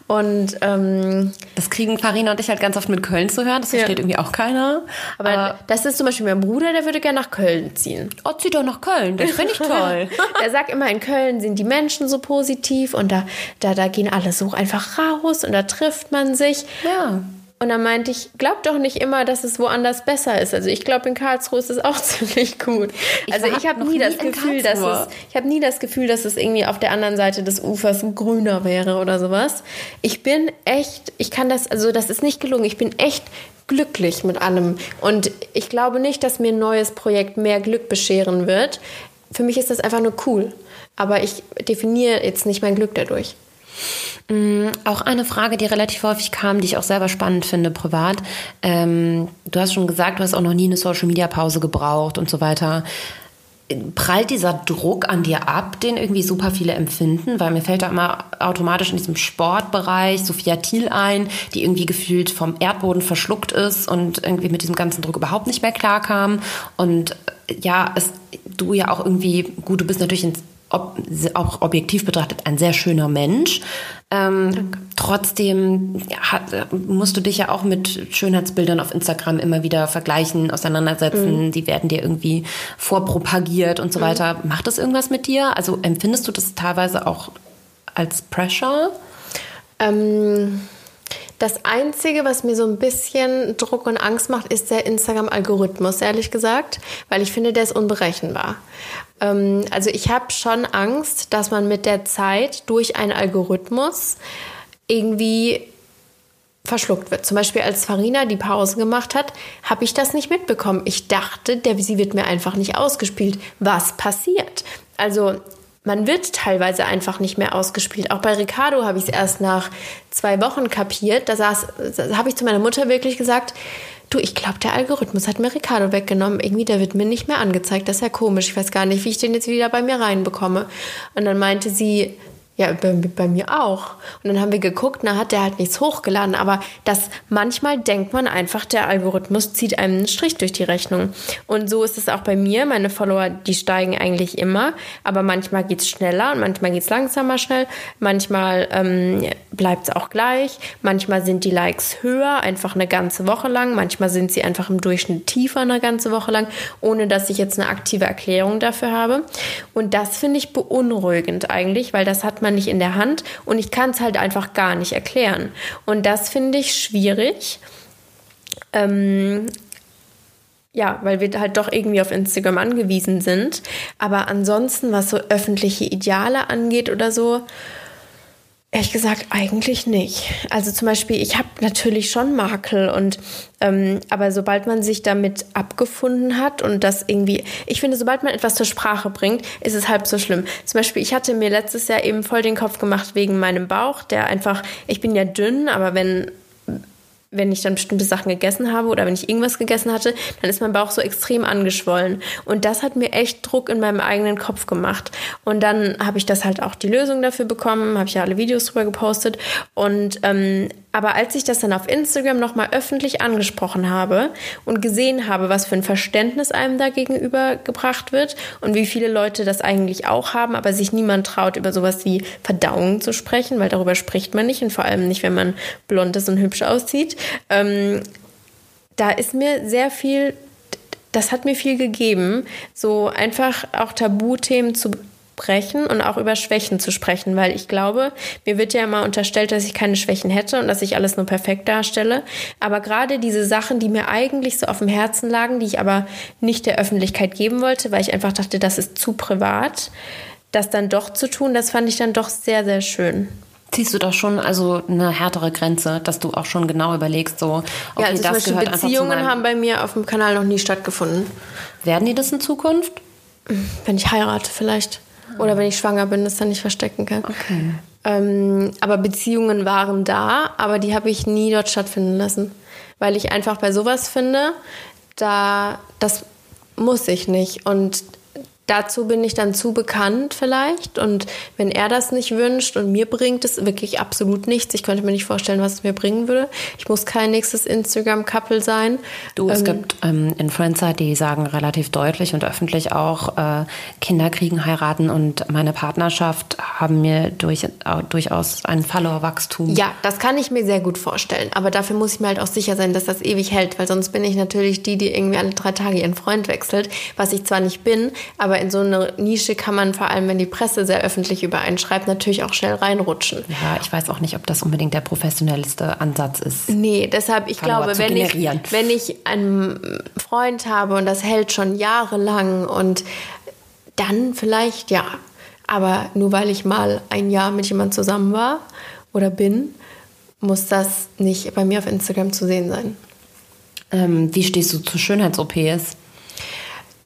S1: Und ähm,
S3: das kriegen Farina und ich halt ganz oft mit Köln zu hören. Das versteht ja. irgendwie auch keiner.
S1: Aber, aber, das ist zum Beispiel mein Bruder, der würde gerne nach Köln ziehen.
S3: Oh, zieh doch nach Köln. Das finde ich toll.
S1: er sagt immer, in Köln sind die Menschen so positiv und da, da, da gehen alle so einfach raus und da trifft man sich.
S3: Ja.
S1: Und dann meinte ich, glaub doch nicht immer, dass es woanders besser ist. Also ich glaube, in Karlsruhe ist es auch ziemlich gut. Ich also ich habe nie, nie das Gefühl, dass es, ich habe nie das Gefühl, dass es irgendwie auf der anderen Seite des Ufers grüner wäre oder sowas. Ich bin echt, ich kann das, also das ist nicht gelungen. Ich bin echt glücklich mit allem. Und ich glaube nicht, dass mir ein neues Projekt mehr Glück bescheren wird. Für mich ist das einfach nur cool. Aber ich definiere jetzt nicht mein Glück dadurch.
S3: Mm, auch eine Frage, die relativ häufig kam, die ich auch selber spannend finde, privat. Ähm, du hast schon gesagt, du hast auch noch nie eine Social-Media-Pause gebraucht und so weiter. Prallt dieser Druck an dir ab, den irgendwie super viele empfinden? Weil mir fällt da immer automatisch in diesem Sportbereich Sophia Thiel ein, die irgendwie gefühlt vom Erdboden verschluckt ist und irgendwie mit diesem ganzen Druck überhaupt nicht mehr klarkam. Und äh, ja, es, du ja auch irgendwie, gut, du bist natürlich ins ob, auch objektiv betrachtet ein sehr schöner Mensch. Ähm, trotzdem hat, musst du dich ja auch mit Schönheitsbildern auf Instagram immer wieder vergleichen, auseinandersetzen. Mhm. Die werden dir irgendwie vorpropagiert und so mhm. weiter. Macht das irgendwas mit dir? Also empfindest du das teilweise auch als Pressure?
S1: Ähm das Einzige, was mir so ein bisschen Druck und Angst macht, ist der Instagram-Algorithmus, ehrlich gesagt, weil ich finde, der ist unberechenbar. Ähm, also ich habe schon Angst, dass man mit der Zeit durch einen Algorithmus irgendwie verschluckt wird. Zum Beispiel als Farina die Pause gemacht hat, habe ich das nicht mitbekommen. Ich dachte, der, sie wird mir einfach nicht ausgespielt. Was passiert? Also man wird teilweise einfach nicht mehr ausgespielt. Auch bei Ricardo habe ich es erst nach zwei Wochen kapiert. Da, saß, da habe ich zu meiner Mutter wirklich gesagt, du, ich glaube, der Algorithmus hat mir Ricardo weggenommen. Irgendwie, der wird mir nicht mehr angezeigt. Das ist ja komisch. Ich weiß gar nicht, wie ich den jetzt wieder bei mir reinbekomme. Und dann meinte sie, ja, bei, bei, mir auch. Und dann haben wir geguckt, na hat der halt nichts hochgeladen. Aber das manchmal denkt man einfach, der Algorithmus zieht einem einen Strich durch die Rechnung. Und so ist es auch bei mir. Meine Follower, die steigen eigentlich immer. Aber manchmal geht es schneller und manchmal geht es langsamer schnell. Manchmal ähm, bleibt es auch gleich. Manchmal sind die Likes höher, einfach eine ganze Woche lang. Manchmal sind sie einfach im Durchschnitt tiefer eine ganze Woche lang, ohne dass ich jetzt eine aktive Erklärung dafür habe. Und das finde ich beunruhigend eigentlich, weil das hat man nicht in der Hand und ich kann es halt einfach gar nicht erklären. Und das finde ich schwierig. Ähm, ja, weil wir halt doch irgendwie auf Instagram angewiesen sind. Aber ansonsten, was so öffentliche Ideale angeht oder so, Ehrlich gesagt, eigentlich nicht. Also zum Beispiel, ich habe natürlich schon Makel und ähm, aber sobald man sich damit abgefunden hat und das irgendwie, ich finde, sobald man etwas zur Sprache bringt, ist es halb so schlimm. Zum Beispiel, ich hatte mir letztes Jahr eben voll den Kopf gemacht wegen meinem Bauch, der einfach, ich bin ja dünn, aber wenn wenn ich dann bestimmte Sachen gegessen habe oder wenn ich irgendwas gegessen hatte, dann ist mein Bauch so extrem angeschwollen. Und das hat mir echt Druck in meinem eigenen Kopf gemacht. Und dann habe ich das halt auch die Lösung dafür bekommen, habe ich ja alle Videos drüber gepostet. Und ähm, aber als ich das dann auf Instagram nochmal öffentlich angesprochen habe und gesehen habe, was für ein Verständnis einem da gegenüber gebracht wird und wie viele Leute das eigentlich auch haben, aber sich niemand traut, über sowas wie Verdauung zu sprechen, weil darüber spricht man nicht und vor allem nicht, wenn man blond ist und hübsch aussieht, ähm, da ist mir sehr viel, das hat mir viel gegeben, so einfach auch Tabuthemen zu sprechen und auch über Schwächen zu sprechen, weil ich glaube, mir wird ja immer unterstellt, dass ich keine Schwächen hätte und dass ich alles nur perfekt darstelle. Aber gerade diese Sachen, die mir eigentlich so auf dem Herzen lagen, die ich aber nicht der Öffentlichkeit geben wollte, weil ich einfach dachte, das ist zu privat, das dann doch zu tun, das fand ich dann doch sehr, sehr schön.
S3: Ziehst du doch schon also eine härtere Grenze, dass du auch schon genau überlegst, so
S1: okay, ja, also das zum gehört Beziehungen haben bei mir auf dem Kanal noch nie stattgefunden.
S3: Werden die das in Zukunft?
S1: Wenn ich heirate, vielleicht. Oder wenn ich schwanger bin, das dann nicht verstecken kann.
S3: Okay.
S1: Ähm, aber Beziehungen waren da, aber die habe ich nie dort stattfinden lassen. Weil ich einfach bei sowas finde, da das muss ich nicht. Und Dazu bin ich dann zu bekannt vielleicht und wenn er das nicht wünscht und mir bringt es wirklich absolut nichts, ich könnte mir nicht vorstellen, was es mir bringen würde. Ich muss kein nächstes Instagram-Couple sein.
S3: Du, es ähm, gibt ähm, Influencer, die sagen relativ deutlich und öffentlich auch, äh, Kinder kriegen, heiraten und meine Partnerschaft haben mir durch, äh, durchaus ein Follower-Wachstum.
S1: Ja, das kann ich mir sehr gut vorstellen, aber dafür muss ich mir halt auch sicher sein, dass das ewig hält, weil sonst bin ich natürlich die, die irgendwie alle drei Tage ihren Freund wechselt, was ich zwar nicht bin, aber aber in so eine Nische kann man vor allem, wenn die Presse sehr öffentlich übereinschreibt, natürlich auch schnell reinrutschen.
S3: Ja, ich weiß auch nicht, ob das unbedingt der professionellste Ansatz ist.
S1: Nee, deshalb, ich glaube, wenn ich, wenn ich einen Freund habe und das hält schon jahrelang und dann vielleicht ja. Aber nur weil ich mal ein Jahr mit jemandem zusammen war oder bin, muss das nicht bei mir auf Instagram zu sehen sein.
S3: Ähm, wie stehst du zu Schönheits-OPs?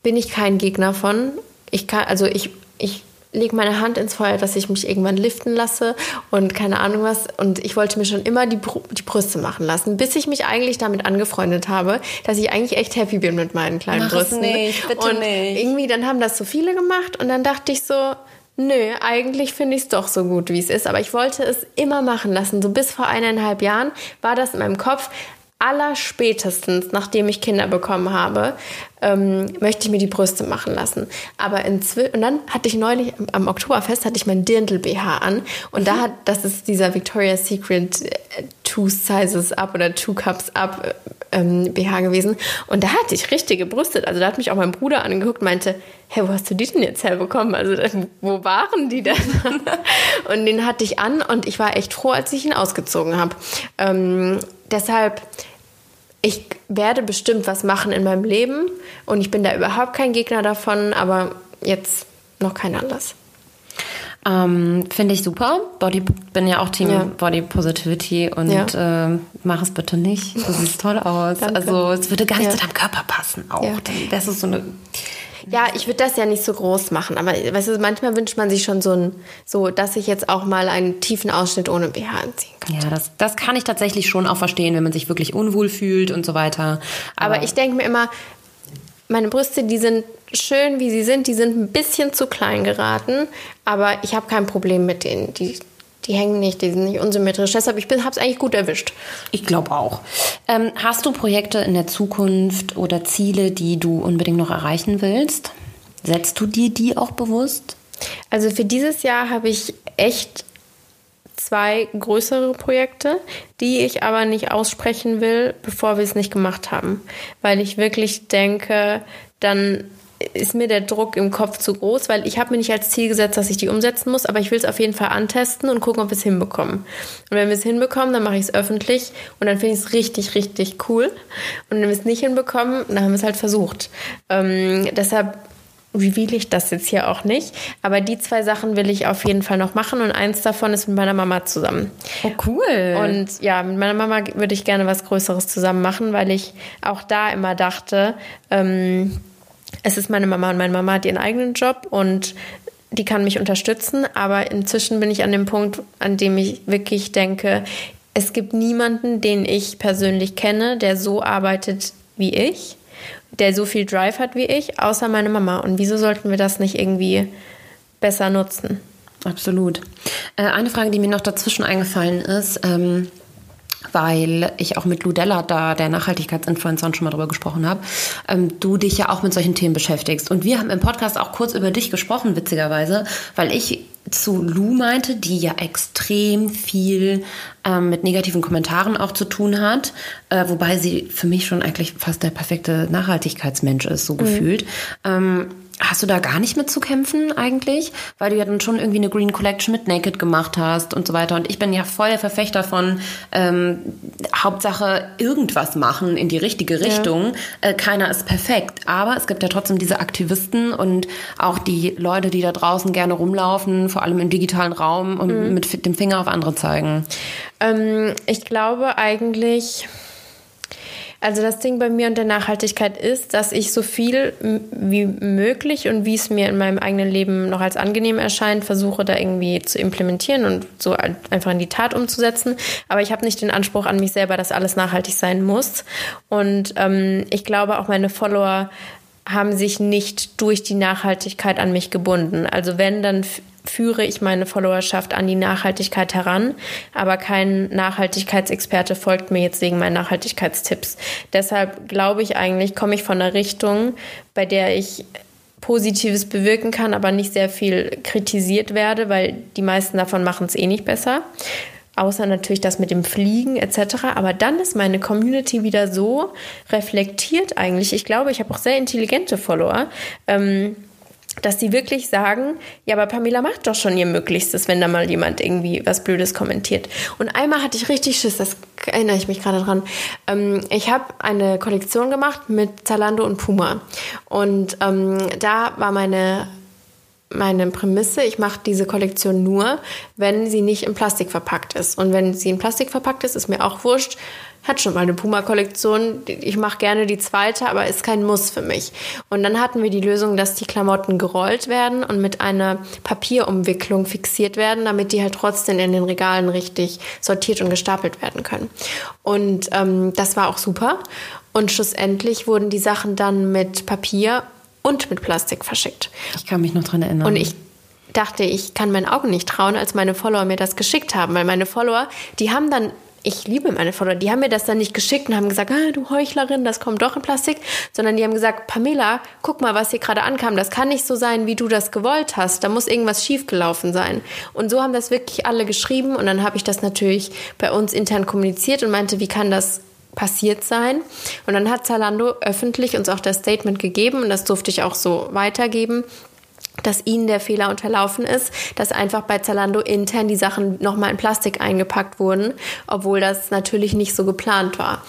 S1: Bin ich kein Gegner von. Ich kann, also ich, ich lege meine Hand ins Feuer, dass ich mich irgendwann liften lasse und keine Ahnung was. Und ich wollte mir schon immer die, die Brüste machen lassen, bis ich mich eigentlich damit angefreundet habe, dass ich eigentlich echt happy bin mit meinen kleinen
S3: Mach
S1: Brüsten.
S3: Es nicht, bitte
S1: und
S3: nicht.
S1: irgendwie, dann haben das so viele gemacht und dann dachte ich so, Nö, eigentlich finde ich es doch so gut, wie es ist. Aber ich wollte es immer machen lassen. So bis vor eineinhalb Jahren war das in meinem Kopf allerspätestens, nachdem ich Kinder bekommen habe, ähm, möchte ich mir die Brüste machen lassen. Aber inzwischen, und dann hatte ich neulich am Oktoberfest hatte ich mein Dirndl BH an und mhm. da hat, das ist dieser Victoria's Secret äh, Two Sizes Up oder Two Cups Up ähm, BH gewesen und da hatte ich richtige Brüste. Also da hat mich auch mein Bruder angeguckt, meinte, hey, wo hast du die denn jetzt herbekommen? Also wo waren die denn? und den hatte ich an und ich war echt froh, als ich ihn ausgezogen habe. Ähm, deshalb ich werde bestimmt was machen in meinem Leben und ich bin da überhaupt kein Gegner davon, aber jetzt noch kein Anlass.
S3: Ähm, Finde ich super. Body, bin ja auch Team ja. Body Positivity und ja. äh, mach es bitte nicht. Du siehst toll aus. Danke. Also es würde gar nicht ja. zu deinem Körper passen auch. Das ist so eine
S1: ja, ich würde das ja nicht so groß machen, aber weißt du, manchmal wünscht man sich schon so, ein, so dass ich jetzt auch mal einen tiefen Ausschnitt ohne BH anziehen kann.
S3: Ja, das, das kann ich tatsächlich schon auch verstehen, wenn man sich wirklich unwohl fühlt und so weiter.
S1: Aber, aber ich denke mir immer, meine Brüste, die sind schön, wie sie sind, die sind ein bisschen zu klein geraten, aber ich habe kein Problem mit denen. Die, die hängen nicht, die sind nicht unsymmetrisch. Deshalb, ich habe es eigentlich gut erwischt.
S3: Ich glaube auch. Ähm, hast du Projekte in der Zukunft oder Ziele, die du unbedingt noch erreichen willst? Setzt du dir die auch bewusst?
S1: Also für dieses Jahr habe ich echt zwei größere Projekte, die ich aber nicht aussprechen will, bevor wir es nicht gemacht haben. Weil ich wirklich denke, dann ist mir der Druck im Kopf zu groß, weil ich habe mir nicht als Ziel gesetzt, dass ich die umsetzen muss, aber ich will es auf jeden Fall antesten und gucken, ob wir es hinbekommen. Und wenn wir es hinbekommen, dann mache ich es öffentlich und dann finde ich es richtig, richtig cool. Und wenn wir es nicht hinbekommen, dann haben wir es halt versucht. Ähm, deshalb reveal ich das jetzt hier auch nicht. Aber die zwei Sachen will ich auf jeden Fall noch machen und eins davon ist mit meiner Mama zusammen.
S3: Oh, cool.
S1: Und ja, mit meiner Mama würde ich gerne was Größeres zusammen machen, weil ich auch da immer dachte, ähm, es ist meine Mama und meine Mama hat ihren eigenen Job und die kann mich unterstützen, aber inzwischen bin ich an dem Punkt, an dem ich wirklich denke, es gibt niemanden, den ich persönlich kenne, der so arbeitet wie ich, der so viel Drive hat wie ich, außer meine Mama. Und wieso sollten wir das nicht irgendwie besser nutzen?
S3: Absolut. Äh, eine Frage, die mir noch dazwischen eingefallen ist, ähm, weil ich auch mit Ludella, da der Nachhaltigkeitsinfluencer schon mal drüber gesprochen habe, ähm, du dich ja auch mit solchen Themen beschäftigst. Und wir haben im Podcast auch kurz über dich gesprochen, witzigerweise, weil ich zu Lou meinte, die ja extrem viel ähm, mit negativen Kommentaren auch zu tun hat, äh, wobei sie für mich schon eigentlich fast der perfekte Nachhaltigkeitsmensch ist, so mhm. gefühlt. Ähm, Hast du da gar nicht mit zu kämpfen eigentlich? Weil du ja dann schon irgendwie eine Green Collection mit Naked gemacht hast und so weiter. Und ich bin ja voll der Verfechter von ähm, Hauptsache irgendwas machen in die richtige Richtung. Ja. Äh, keiner ist perfekt. Aber es gibt ja trotzdem diese Aktivisten und auch die Leute, die da draußen gerne rumlaufen, vor allem im digitalen Raum und mhm. mit dem Finger auf andere zeigen.
S1: Ähm, ich glaube eigentlich also das Ding bei mir und der Nachhaltigkeit ist, dass ich so viel wie möglich und wie es mir in meinem eigenen Leben noch als angenehm erscheint, versuche da irgendwie zu implementieren und so einfach in die Tat umzusetzen. Aber ich habe nicht den Anspruch an mich selber, dass alles nachhaltig sein muss. Und ähm, ich glaube auch meine Follower haben sich nicht durch die Nachhaltigkeit an mich gebunden. Also wenn, dann führe ich meine Followerschaft an die Nachhaltigkeit heran, aber kein Nachhaltigkeitsexperte folgt mir jetzt wegen meinen Nachhaltigkeitstipps. Deshalb glaube ich eigentlich, komme ich von einer Richtung, bei der ich Positives bewirken kann, aber nicht sehr viel kritisiert werde, weil die meisten davon machen es eh nicht besser. Außer natürlich das mit dem Fliegen etc. Aber dann ist meine Community wieder so reflektiert eigentlich. Ich glaube, ich habe auch sehr intelligente Follower. Ähm, dass die wirklich sagen, ja, aber Pamela macht doch schon ihr Möglichstes, wenn da mal jemand irgendwie was Blödes kommentiert. Und einmal hatte ich richtig Schiss, das erinnere ich mich gerade dran. Ähm, ich habe eine Kollektion gemacht mit Zalando und Puma. Und ähm, da war meine meine Prämisse, ich mache diese Kollektion nur, wenn sie nicht in Plastik verpackt ist. Und wenn sie in Plastik verpackt ist, ist mir auch wurscht, hat schon mal eine Puma-Kollektion. Ich mache gerne die zweite, aber ist kein Muss für mich. Und dann hatten wir die Lösung, dass die Klamotten gerollt werden und mit einer Papierumwicklung fixiert werden, damit die halt trotzdem in den Regalen richtig sortiert und gestapelt werden können. Und ähm, das war auch super. Und schlussendlich wurden die Sachen dann mit Papier und mit Plastik verschickt.
S3: Ich kann mich noch dran erinnern.
S1: Und ich dachte, ich kann meinen Augen nicht trauen, als meine Follower mir das geschickt haben, weil meine Follower, die haben dann ich liebe meine Follower, die haben mir das dann nicht geschickt und haben gesagt, ah, du Heuchlerin, das kommt doch in Plastik, sondern die haben gesagt, Pamela, guck mal, was hier gerade ankam, das kann nicht so sein, wie du das gewollt hast, da muss irgendwas schiefgelaufen sein. Und so haben das wirklich alle geschrieben und dann habe ich das natürlich bei uns intern kommuniziert und meinte, wie kann das passiert sein? Und dann hat Zalando öffentlich uns auch das Statement gegeben und das durfte ich auch so weitergeben dass ihnen der Fehler unterlaufen ist, dass einfach bei Zalando intern die Sachen nochmal in Plastik eingepackt wurden, obwohl das natürlich nicht so geplant war.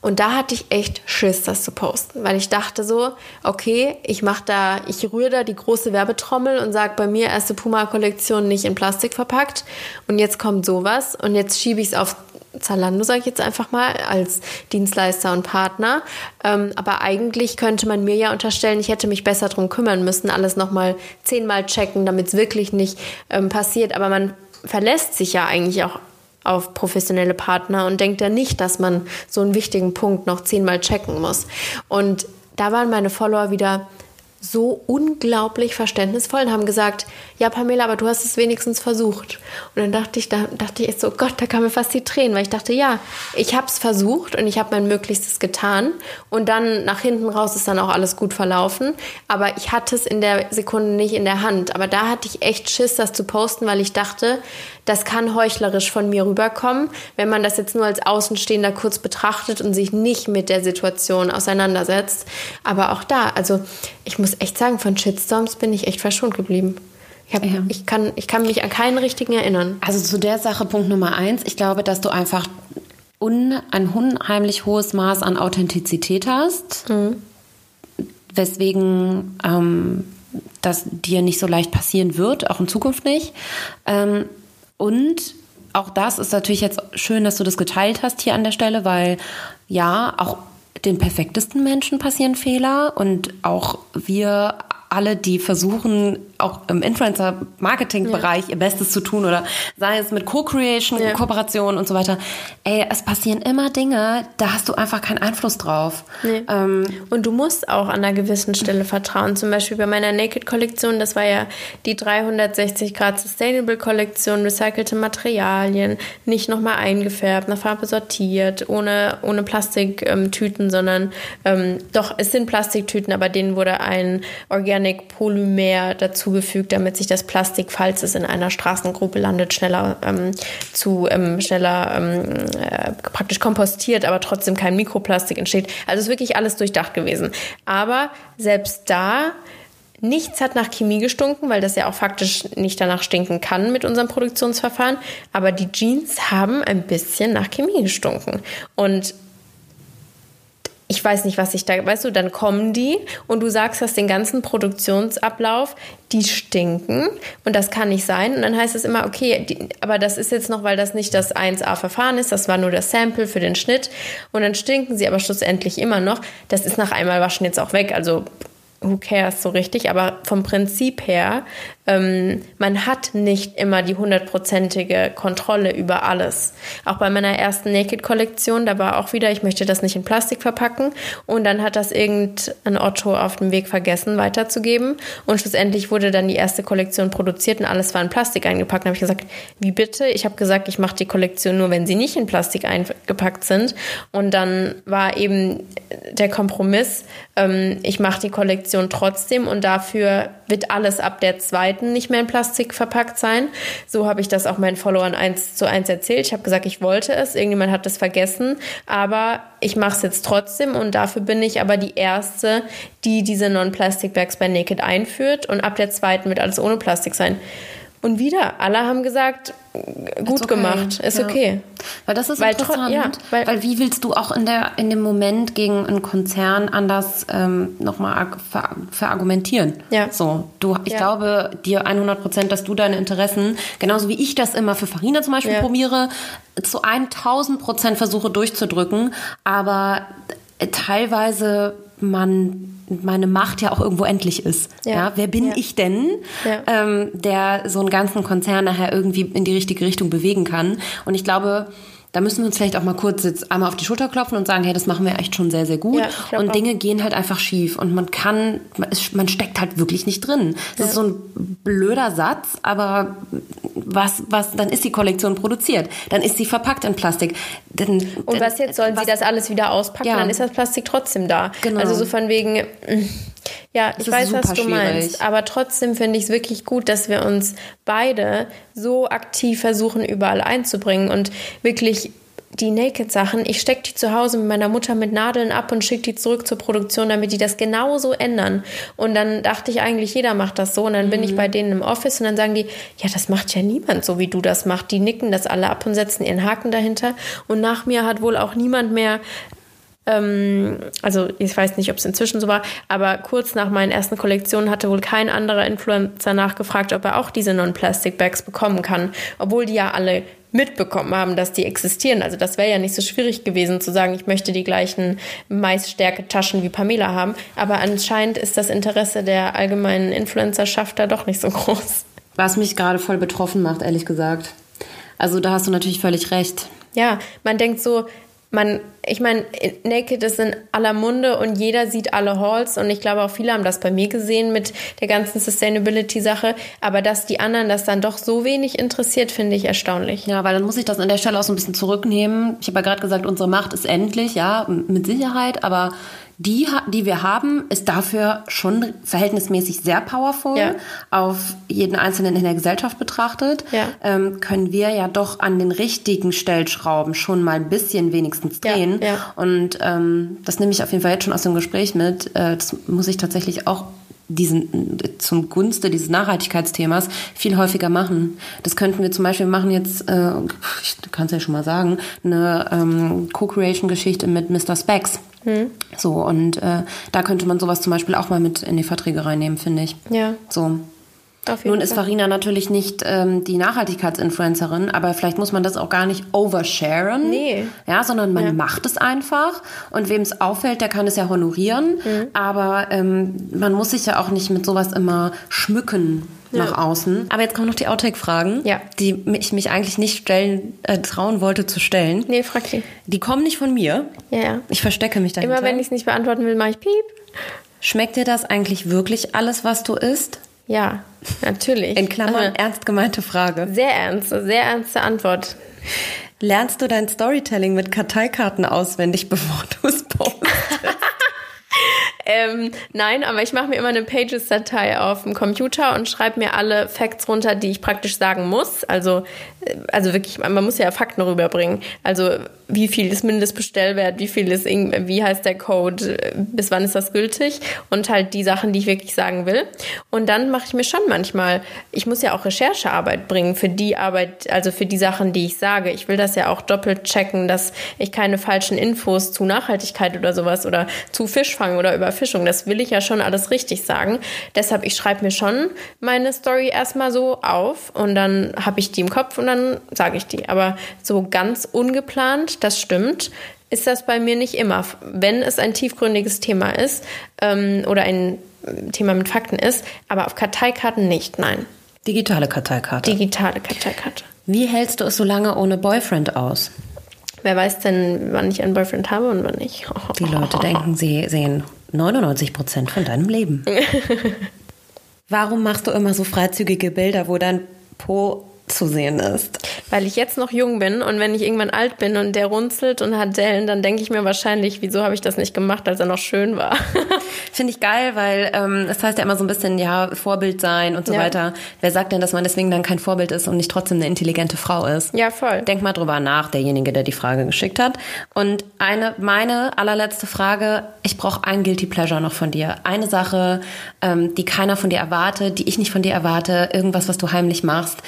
S1: Und da hatte ich echt Schiss, das zu posten, weil ich dachte so, okay, ich mache da, ich rühre da die große Werbetrommel und sage bei mir erste Puma-Kollektion nicht in Plastik verpackt und jetzt kommt sowas und jetzt schiebe ich es auf Zalando, sage ich jetzt einfach mal, als Dienstleister und Partner. Ähm, aber eigentlich könnte man mir ja unterstellen, ich hätte mich besser darum kümmern müssen, alles nochmal zehnmal checken, damit es wirklich nicht ähm, passiert. Aber man verlässt sich ja eigentlich auch auf professionelle Partner und denkt ja nicht, dass man so einen wichtigen Punkt noch zehnmal checken muss. Und da waren meine Follower wieder so unglaublich verständnisvoll und haben gesagt, ja Pamela, aber du hast es wenigstens versucht. Und dann dachte ich, da dachte ich so, Gott, da kamen mir fast die Tränen, weil ich dachte, ja, ich habe es versucht und ich habe mein Möglichstes getan und dann nach hinten raus ist dann auch alles gut verlaufen, aber ich hatte es in der Sekunde nicht in der Hand. Aber da hatte ich echt Schiss, das zu posten, weil ich dachte, das kann heuchlerisch von mir rüberkommen, wenn man das jetzt nur als Außenstehender kurz betrachtet und sich nicht mit der Situation auseinandersetzt. Aber auch da, also ich muss echt sagen, von Shitstorms bin ich echt verschont geblieben. Ich, hab, ja. ich, kann, ich kann mich an keinen richtigen erinnern.
S3: Also zu der Sache Punkt Nummer eins. Ich glaube, dass du einfach un, ein unheimlich hohes Maß an Authentizität hast, mhm. weswegen ähm, das dir nicht so leicht passieren wird, auch in Zukunft nicht. Ähm, und auch das ist natürlich jetzt schön, dass du das geteilt hast hier an der Stelle, weil ja, auch den perfektesten Menschen passieren Fehler und auch wir alle, die versuchen, auch im Influencer-Marketing-Bereich ja. ihr Bestes zu tun oder sei es mit Co-Creation, ja. Kooperation und so weiter. Ey, es passieren immer Dinge, da hast du einfach keinen Einfluss drauf.
S1: Nee. Ähm, und du musst auch an einer gewissen Stelle vertrauen. Zum Beispiel bei meiner Naked-Kollektion, das war ja die 360 Grad Sustainable-Kollektion, recycelte Materialien, nicht nochmal eingefärbt, nach Farbe sortiert, ohne, ohne Plastiktüten, ähm, sondern ähm, doch, es sind Plastiktüten, aber denen wurde ein Organic Polymer dazugefügt, damit sich das Plastik, falls es in einer Straßengruppe landet, schneller ähm, zu ähm, schneller ähm, äh, praktisch kompostiert, aber trotzdem kein Mikroplastik entsteht. Also ist wirklich alles durchdacht gewesen. Aber selbst da Nichts hat nach Chemie gestunken, weil das ja auch faktisch nicht danach stinken kann mit unserem Produktionsverfahren. Aber die Jeans haben ein bisschen nach Chemie gestunken. Und ich weiß nicht, was ich da, weißt du, dann kommen die und du sagst das den ganzen Produktionsablauf, die stinken und das kann nicht sein. Und dann heißt es immer, okay, die, aber das ist jetzt noch, weil das nicht das 1A-Verfahren ist, das war nur das Sample für den Schnitt und dann stinken sie aber schlussendlich immer noch. Das ist nach einmal waschen jetzt auch weg, also who cares so richtig, aber vom Prinzip her ähm, man hat nicht immer die hundertprozentige Kontrolle über alles. Auch bei meiner ersten Naked-Kollektion, da war auch wieder, ich möchte das nicht in Plastik verpacken. Und dann hat das irgendein Otto auf dem Weg vergessen weiterzugeben. Und schlussendlich wurde dann die erste Kollektion produziert und alles war in Plastik eingepackt. Dann habe ich gesagt, wie bitte? Ich habe gesagt, ich mache die Kollektion nur, wenn sie nicht in Plastik eingepackt sind. Und dann war eben der Kompromiss, ähm, ich mache die Kollektion trotzdem und dafür wird alles ab der zweiten Seiten nicht mehr in Plastik verpackt sein. So habe ich das auch meinen Followern eins zu eins erzählt. Ich habe gesagt, ich wollte es, irgendjemand hat das vergessen, aber ich mache es jetzt trotzdem und dafür bin ich aber die Erste, die diese Non-Plastic-Bags bei Naked einführt und ab der zweiten wird alles ohne Plastik sein. Und wieder, alle haben gesagt, gut okay. gemacht, ist ja. okay.
S3: Weil das ist weil interessant, ja, weil, weil, wie willst du auch in, der, in dem Moment gegen einen Konzern anders ähm, nochmal ver, verargumentieren? Ja. So, du, ich ja. glaube dir 100 Prozent, dass du deine Interessen, genauso wie ich das immer für Farina zum Beispiel probiere, zu 1000 Prozent versuche durchzudrücken, aber teilweise man meine Macht ja auch irgendwo endlich ist. Ja, ja wer bin ja. ich denn, ja. ähm, der so einen ganzen Konzern nachher irgendwie in die richtige Richtung bewegen kann? Und ich glaube, da müssen wir uns vielleicht auch mal kurz jetzt einmal auf die Schulter klopfen und sagen, hey, das machen wir echt schon sehr, sehr gut. Ja, und Dinge gehen halt einfach schief und man kann, man steckt halt wirklich nicht drin. Das ja. ist so ein blöder Satz, aber was, was, dann ist die Kollektion produziert. Dann ist sie verpackt in Plastik.
S1: Dann, und was jetzt, sollen was, sie das alles wieder auspacken? Ja. Dann ist das Plastik trotzdem da. Genau. Also so von wegen, ja, ich weiß, was du schwierig. meinst. Aber trotzdem finde ich es wirklich gut, dass wir uns beide so aktiv versuchen, überall einzubringen und wirklich die Naked-Sachen, ich stecke die zu Hause mit meiner Mutter mit Nadeln ab und schicke die zurück zur Produktion, damit die das genauso ändern. Und dann dachte ich eigentlich, jeder macht das so. Und dann mhm. bin ich mhm. bei denen im Office und dann sagen die, ja, das macht ja niemand so, wie du das machst. Die nicken das alle ab und setzen ihren Haken dahinter. Und nach mir hat wohl auch niemand mehr ähm, also ich weiß nicht, ob es inzwischen so war, aber kurz nach meinen ersten Kollektionen hatte wohl kein anderer Influencer nachgefragt, ob er auch diese Non-Plastic-Bags bekommen kann, obwohl die ja alle mitbekommen haben, dass die existieren. Also das wäre ja nicht so schwierig gewesen zu sagen, ich möchte die gleichen Maisstärke-Taschen wie Pamela haben. Aber anscheinend ist das Interesse der allgemeinen Influencerschaft da doch nicht so groß.
S3: Was mich gerade voll betroffen macht, ehrlich gesagt. Also da hast du natürlich völlig recht.
S1: Ja, man denkt so, man, ich meine, Naked ist in aller Munde und jeder sieht alle Halls und ich glaube auch viele haben das bei mir gesehen mit der ganzen Sustainability-Sache, aber dass die anderen das dann doch so wenig interessiert, finde ich erstaunlich.
S3: Ja, weil dann muss ich das an der Stelle auch so ein bisschen zurücknehmen. Ich habe ja gerade gesagt, unsere Macht ist endlich, ja, mit Sicherheit, aber die, die wir haben, ist dafür schon verhältnismäßig sehr powerful. Ja. Auf jeden Einzelnen in der Gesellschaft betrachtet, ja. ähm, können wir ja doch an den richtigen Stellschrauben schon mal ein bisschen wenigstens drehen. Ja, Und ähm, das nehme ich auf jeden Fall jetzt schon aus dem Gespräch mit. Äh, das muss ich tatsächlich auch diesen zum Gunste dieses Nachhaltigkeitsthemas viel häufiger machen. Das könnten wir zum Beispiel machen jetzt, äh, ich kann es ja schon mal sagen, eine ähm, Co-Creation-Geschichte mit Mr. Specs. Hm. So, und äh, da könnte man sowas zum Beispiel auch mal mit in die Verträge reinnehmen, finde ich. Ja. So. Nun ist
S1: Fall.
S3: Farina natürlich nicht ähm, die Nachhaltigkeitsinfluencerin, aber vielleicht muss man das auch gar nicht oversharen.
S1: Nee.
S3: Ja, sondern man
S1: Ja.
S3: macht es einfach und wem es auffällt, der kann es ja honorieren.
S1: Mhm.
S3: Aber ähm, man muss sich ja auch nicht mit sowas immer schmücken nach außen. Aber jetzt kommen noch die Outtake-Fragen,
S1: Ja.
S3: die ich mich eigentlich nicht stellen, äh, trauen wollte zu stellen.
S1: Nee, frag die.
S3: Die kommen nicht von mir.
S1: Ja, ja.
S3: Ich verstecke mich dahinter.
S1: Immer wenn ich es nicht beantworten will, mache ich Piep.
S3: Schmeckt dir das eigentlich wirklich alles, was du isst?
S1: Ja, natürlich.
S3: In Klammern,
S1: Also,
S3: ernst gemeinte Frage.
S1: sehr ernst, sehr ernste Antwort.
S3: Lernst du dein Storytelling mit Karteikarten auswendig, bevor du es postest?
S1: Ähm, nein, aber ich mache mir immer eine Pages-Datei auf dem Computer und schreibe mir alle Facts runter, die ich praktisch sagen muss. Also, äh, also wirklich, man muss ja Fakten rüberbringen. Also wie viel ist Mindestbestellwert, wie viel ist, wie heißt der Code, äh, bis wann ist das gültig und halt die Sachen, die ich wirklich sagen will. Und dann mache ich mir schon manchmal, ich muss ja auch Recherchearbeit bringen für die Arbeit, also für die Sachen, die ich sage. Ich will das ja auch doppelt checken, dass ich keine falschen Infos zu Nachhaltigkeit oder sowas oder zu Fischfang oder Überfischung, das will ich ja schon alles richtig sagen. Deshalb, ich schreibe mir schon meine Story erstmal so auf und dann habe ich die im Kopf und dann sage ich die. Aber so ganz ungeplant, das stimmt, ist das bei mir nicht immer. Wenn es ein tiefgründiges Thema ist ähm, oder ein Thema mit Fakten ist, aber auf Karteikarten nicht, nein.
S3: Digitale Karteikarte.
S1: Digitale Karteikarte.
S3: Wie hältst du es so lange ohne Boyfriend aus?
S1: Wer weiß denn, wann ich einen Boyfriend habe und wann nicht?
S3: Die Leute denken, sie sehen 99 Prozent von deinem Leben. Warum machst du immer so freizügige Bilder, wo dein Po zu sehen ist?
S1: Weil ich jetzt noch jung bin und wenn ich irgendwann alt bin und der runzelt und hat Dellen, dann denke ich mir wahrscheinlich, wieso habe ich das nicht gemacht, als er noch schön war.
S3: Finde ich geil, weil ähm, das heißt ja immer so ein bisschen, ja, Vorbild sein und so
S1: Ja.
S3: weiter. Wer sagt denn, dass man deswegen dann kein Vorbild ist und nicht trotzdem eine intelligente Frau ist?
S1: ja, voll.
S3: Denk mal drüber nach, derjenige, der die Frage geschickt hat. Und eine, meine allerletzte Frage, ich brauche ein Guilty Pleasure noch von dir. Eine Sache, ähm, die keiner von dir erwartet, die ich nicht von dir erwarte, irgendwas, was du heimlich machst.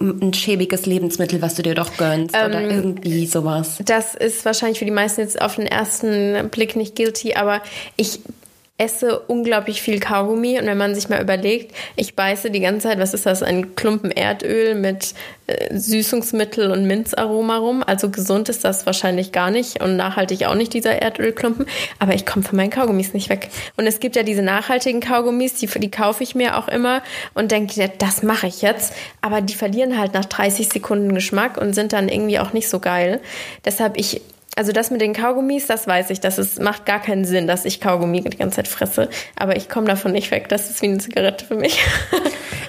S3: Ein schäbiges Lebensmittel, was du dir doch gönnst oder irgendwie sowas.
S1: Das ist wahrscheinlich für die meisten jetzt auf den ersten Blick nicht guilty, aber ich esse unglaublich viel Kaugummi und wenn man sich mal überlegt, ich beiße die ganze Zeit, was ist das, ein Klumpen Erdöl mit äh, Süßungsmittel und Minzaroma rum. Also gesund ist das wahrscheinlich gar nicht und nachhaltig auch nicht, dieser Erdölklumpen. Aber ich komme von meinen Kaugummis nicht weg. Und es gibt ja diese nachhaltigen Kaugummis, die, die kaufe ich mir auch immer und denke, ja, das mache ich jetzt. Aber die verlieren halt nach 30 Sekunden Geschmack und sind dann irgendwie auch nicht so geil. Deshalb ich also das mit den Kaugummis, das weiß ich, das ist, macht gar keinen Sinn, dass ich Kaugummi die ganze Zeit fresse. Aber ich komme davon nicht weg. Das ist wie eine Zigarette für mich.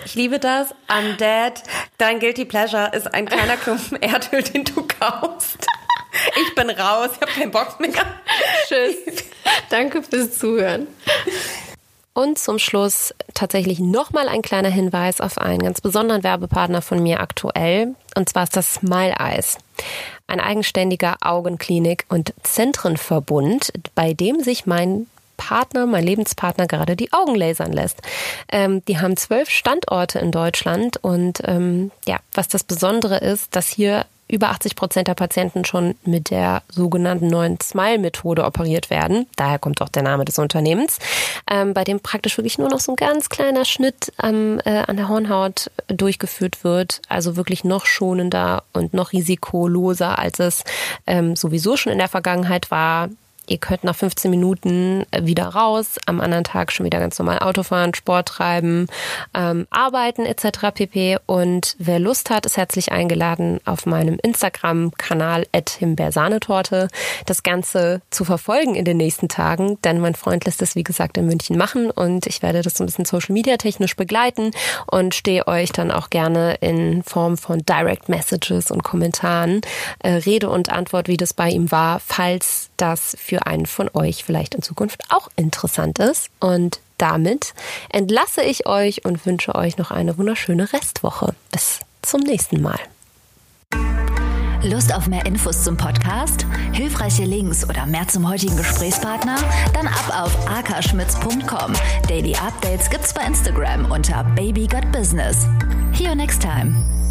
S3: Ich liebe das. I'm dead. Dein Guilty Pleasure ist ein kleiner Klumpen Erdöl, den du kaufst. Ich bin raus, ich habe keinen Bock mehr.
S1: Tschüss. Danke fürs Zuhören.
S3: Und zum Schluss tatsächlich nochmal ein kleiner Hinweis auf einen ganz besonderen Werbepartner von mir aktuell. Und zwar ist das Smile Eyes. Ein eigenständiger Augenklinik- und Zentrenverbund, bei dem sich mein Partner, mein Lebenspartner gerade die Augen lasern lässt. Ähm, die haben zwölf Standorte in Deutschland und ähm, ja, was das Besondere ist, dass hier über 80 Prozent der Patienten schon mit der sogenannten neuen Smile-Methode operiert werden. Daher kommt auch der Name des Unternehmens, ähm, bei dem praktisch wirklich nur noch so ein ganz kleiner Schnitt am, äh, an der Hornhaut durchgeführt wird. Also wirklich noch schonender und noch risikoloser, als es ähm, sowieso schon in der Vergangenheit war. Ihr könnt nach 15 Minuten wieder raus, am anderen Tag schon wieder ganz normal Auto fahren, Sport treiben, ähm, arbeiten etc. pp. Und wer Lust hat, ist herzlich eingeladen, auf meinem Instagram-Kanal @himbeersahnetorte das Ganze zu verfolgen in den nächsten Tagen. Denn mein Freund lässt es, wie gesagt, in München machen und ich werde das so ein bisschen Social-Media-technisch begleiten und stehe euch dann auch gerne in Form von Direct Messages und Kommentaren äh, Rede und Antwort, wie das bei ihm war, falls das für einen von euch vielleicht in Zukunft auch interessant ist. Und damit entlasse ich euch und wünsche euch noch eine wunderschöne Restwoche. Bis zum nächsten Mal.
S2: Lust auf mehr Infos zum Podcast? Hilfreiche Links oder mehr zum heutigen Gesprächspartner? Dann ab auf akaschmitz.com. Daily Updates gibt's bei Instagram unter Baby Got Business. See you next time.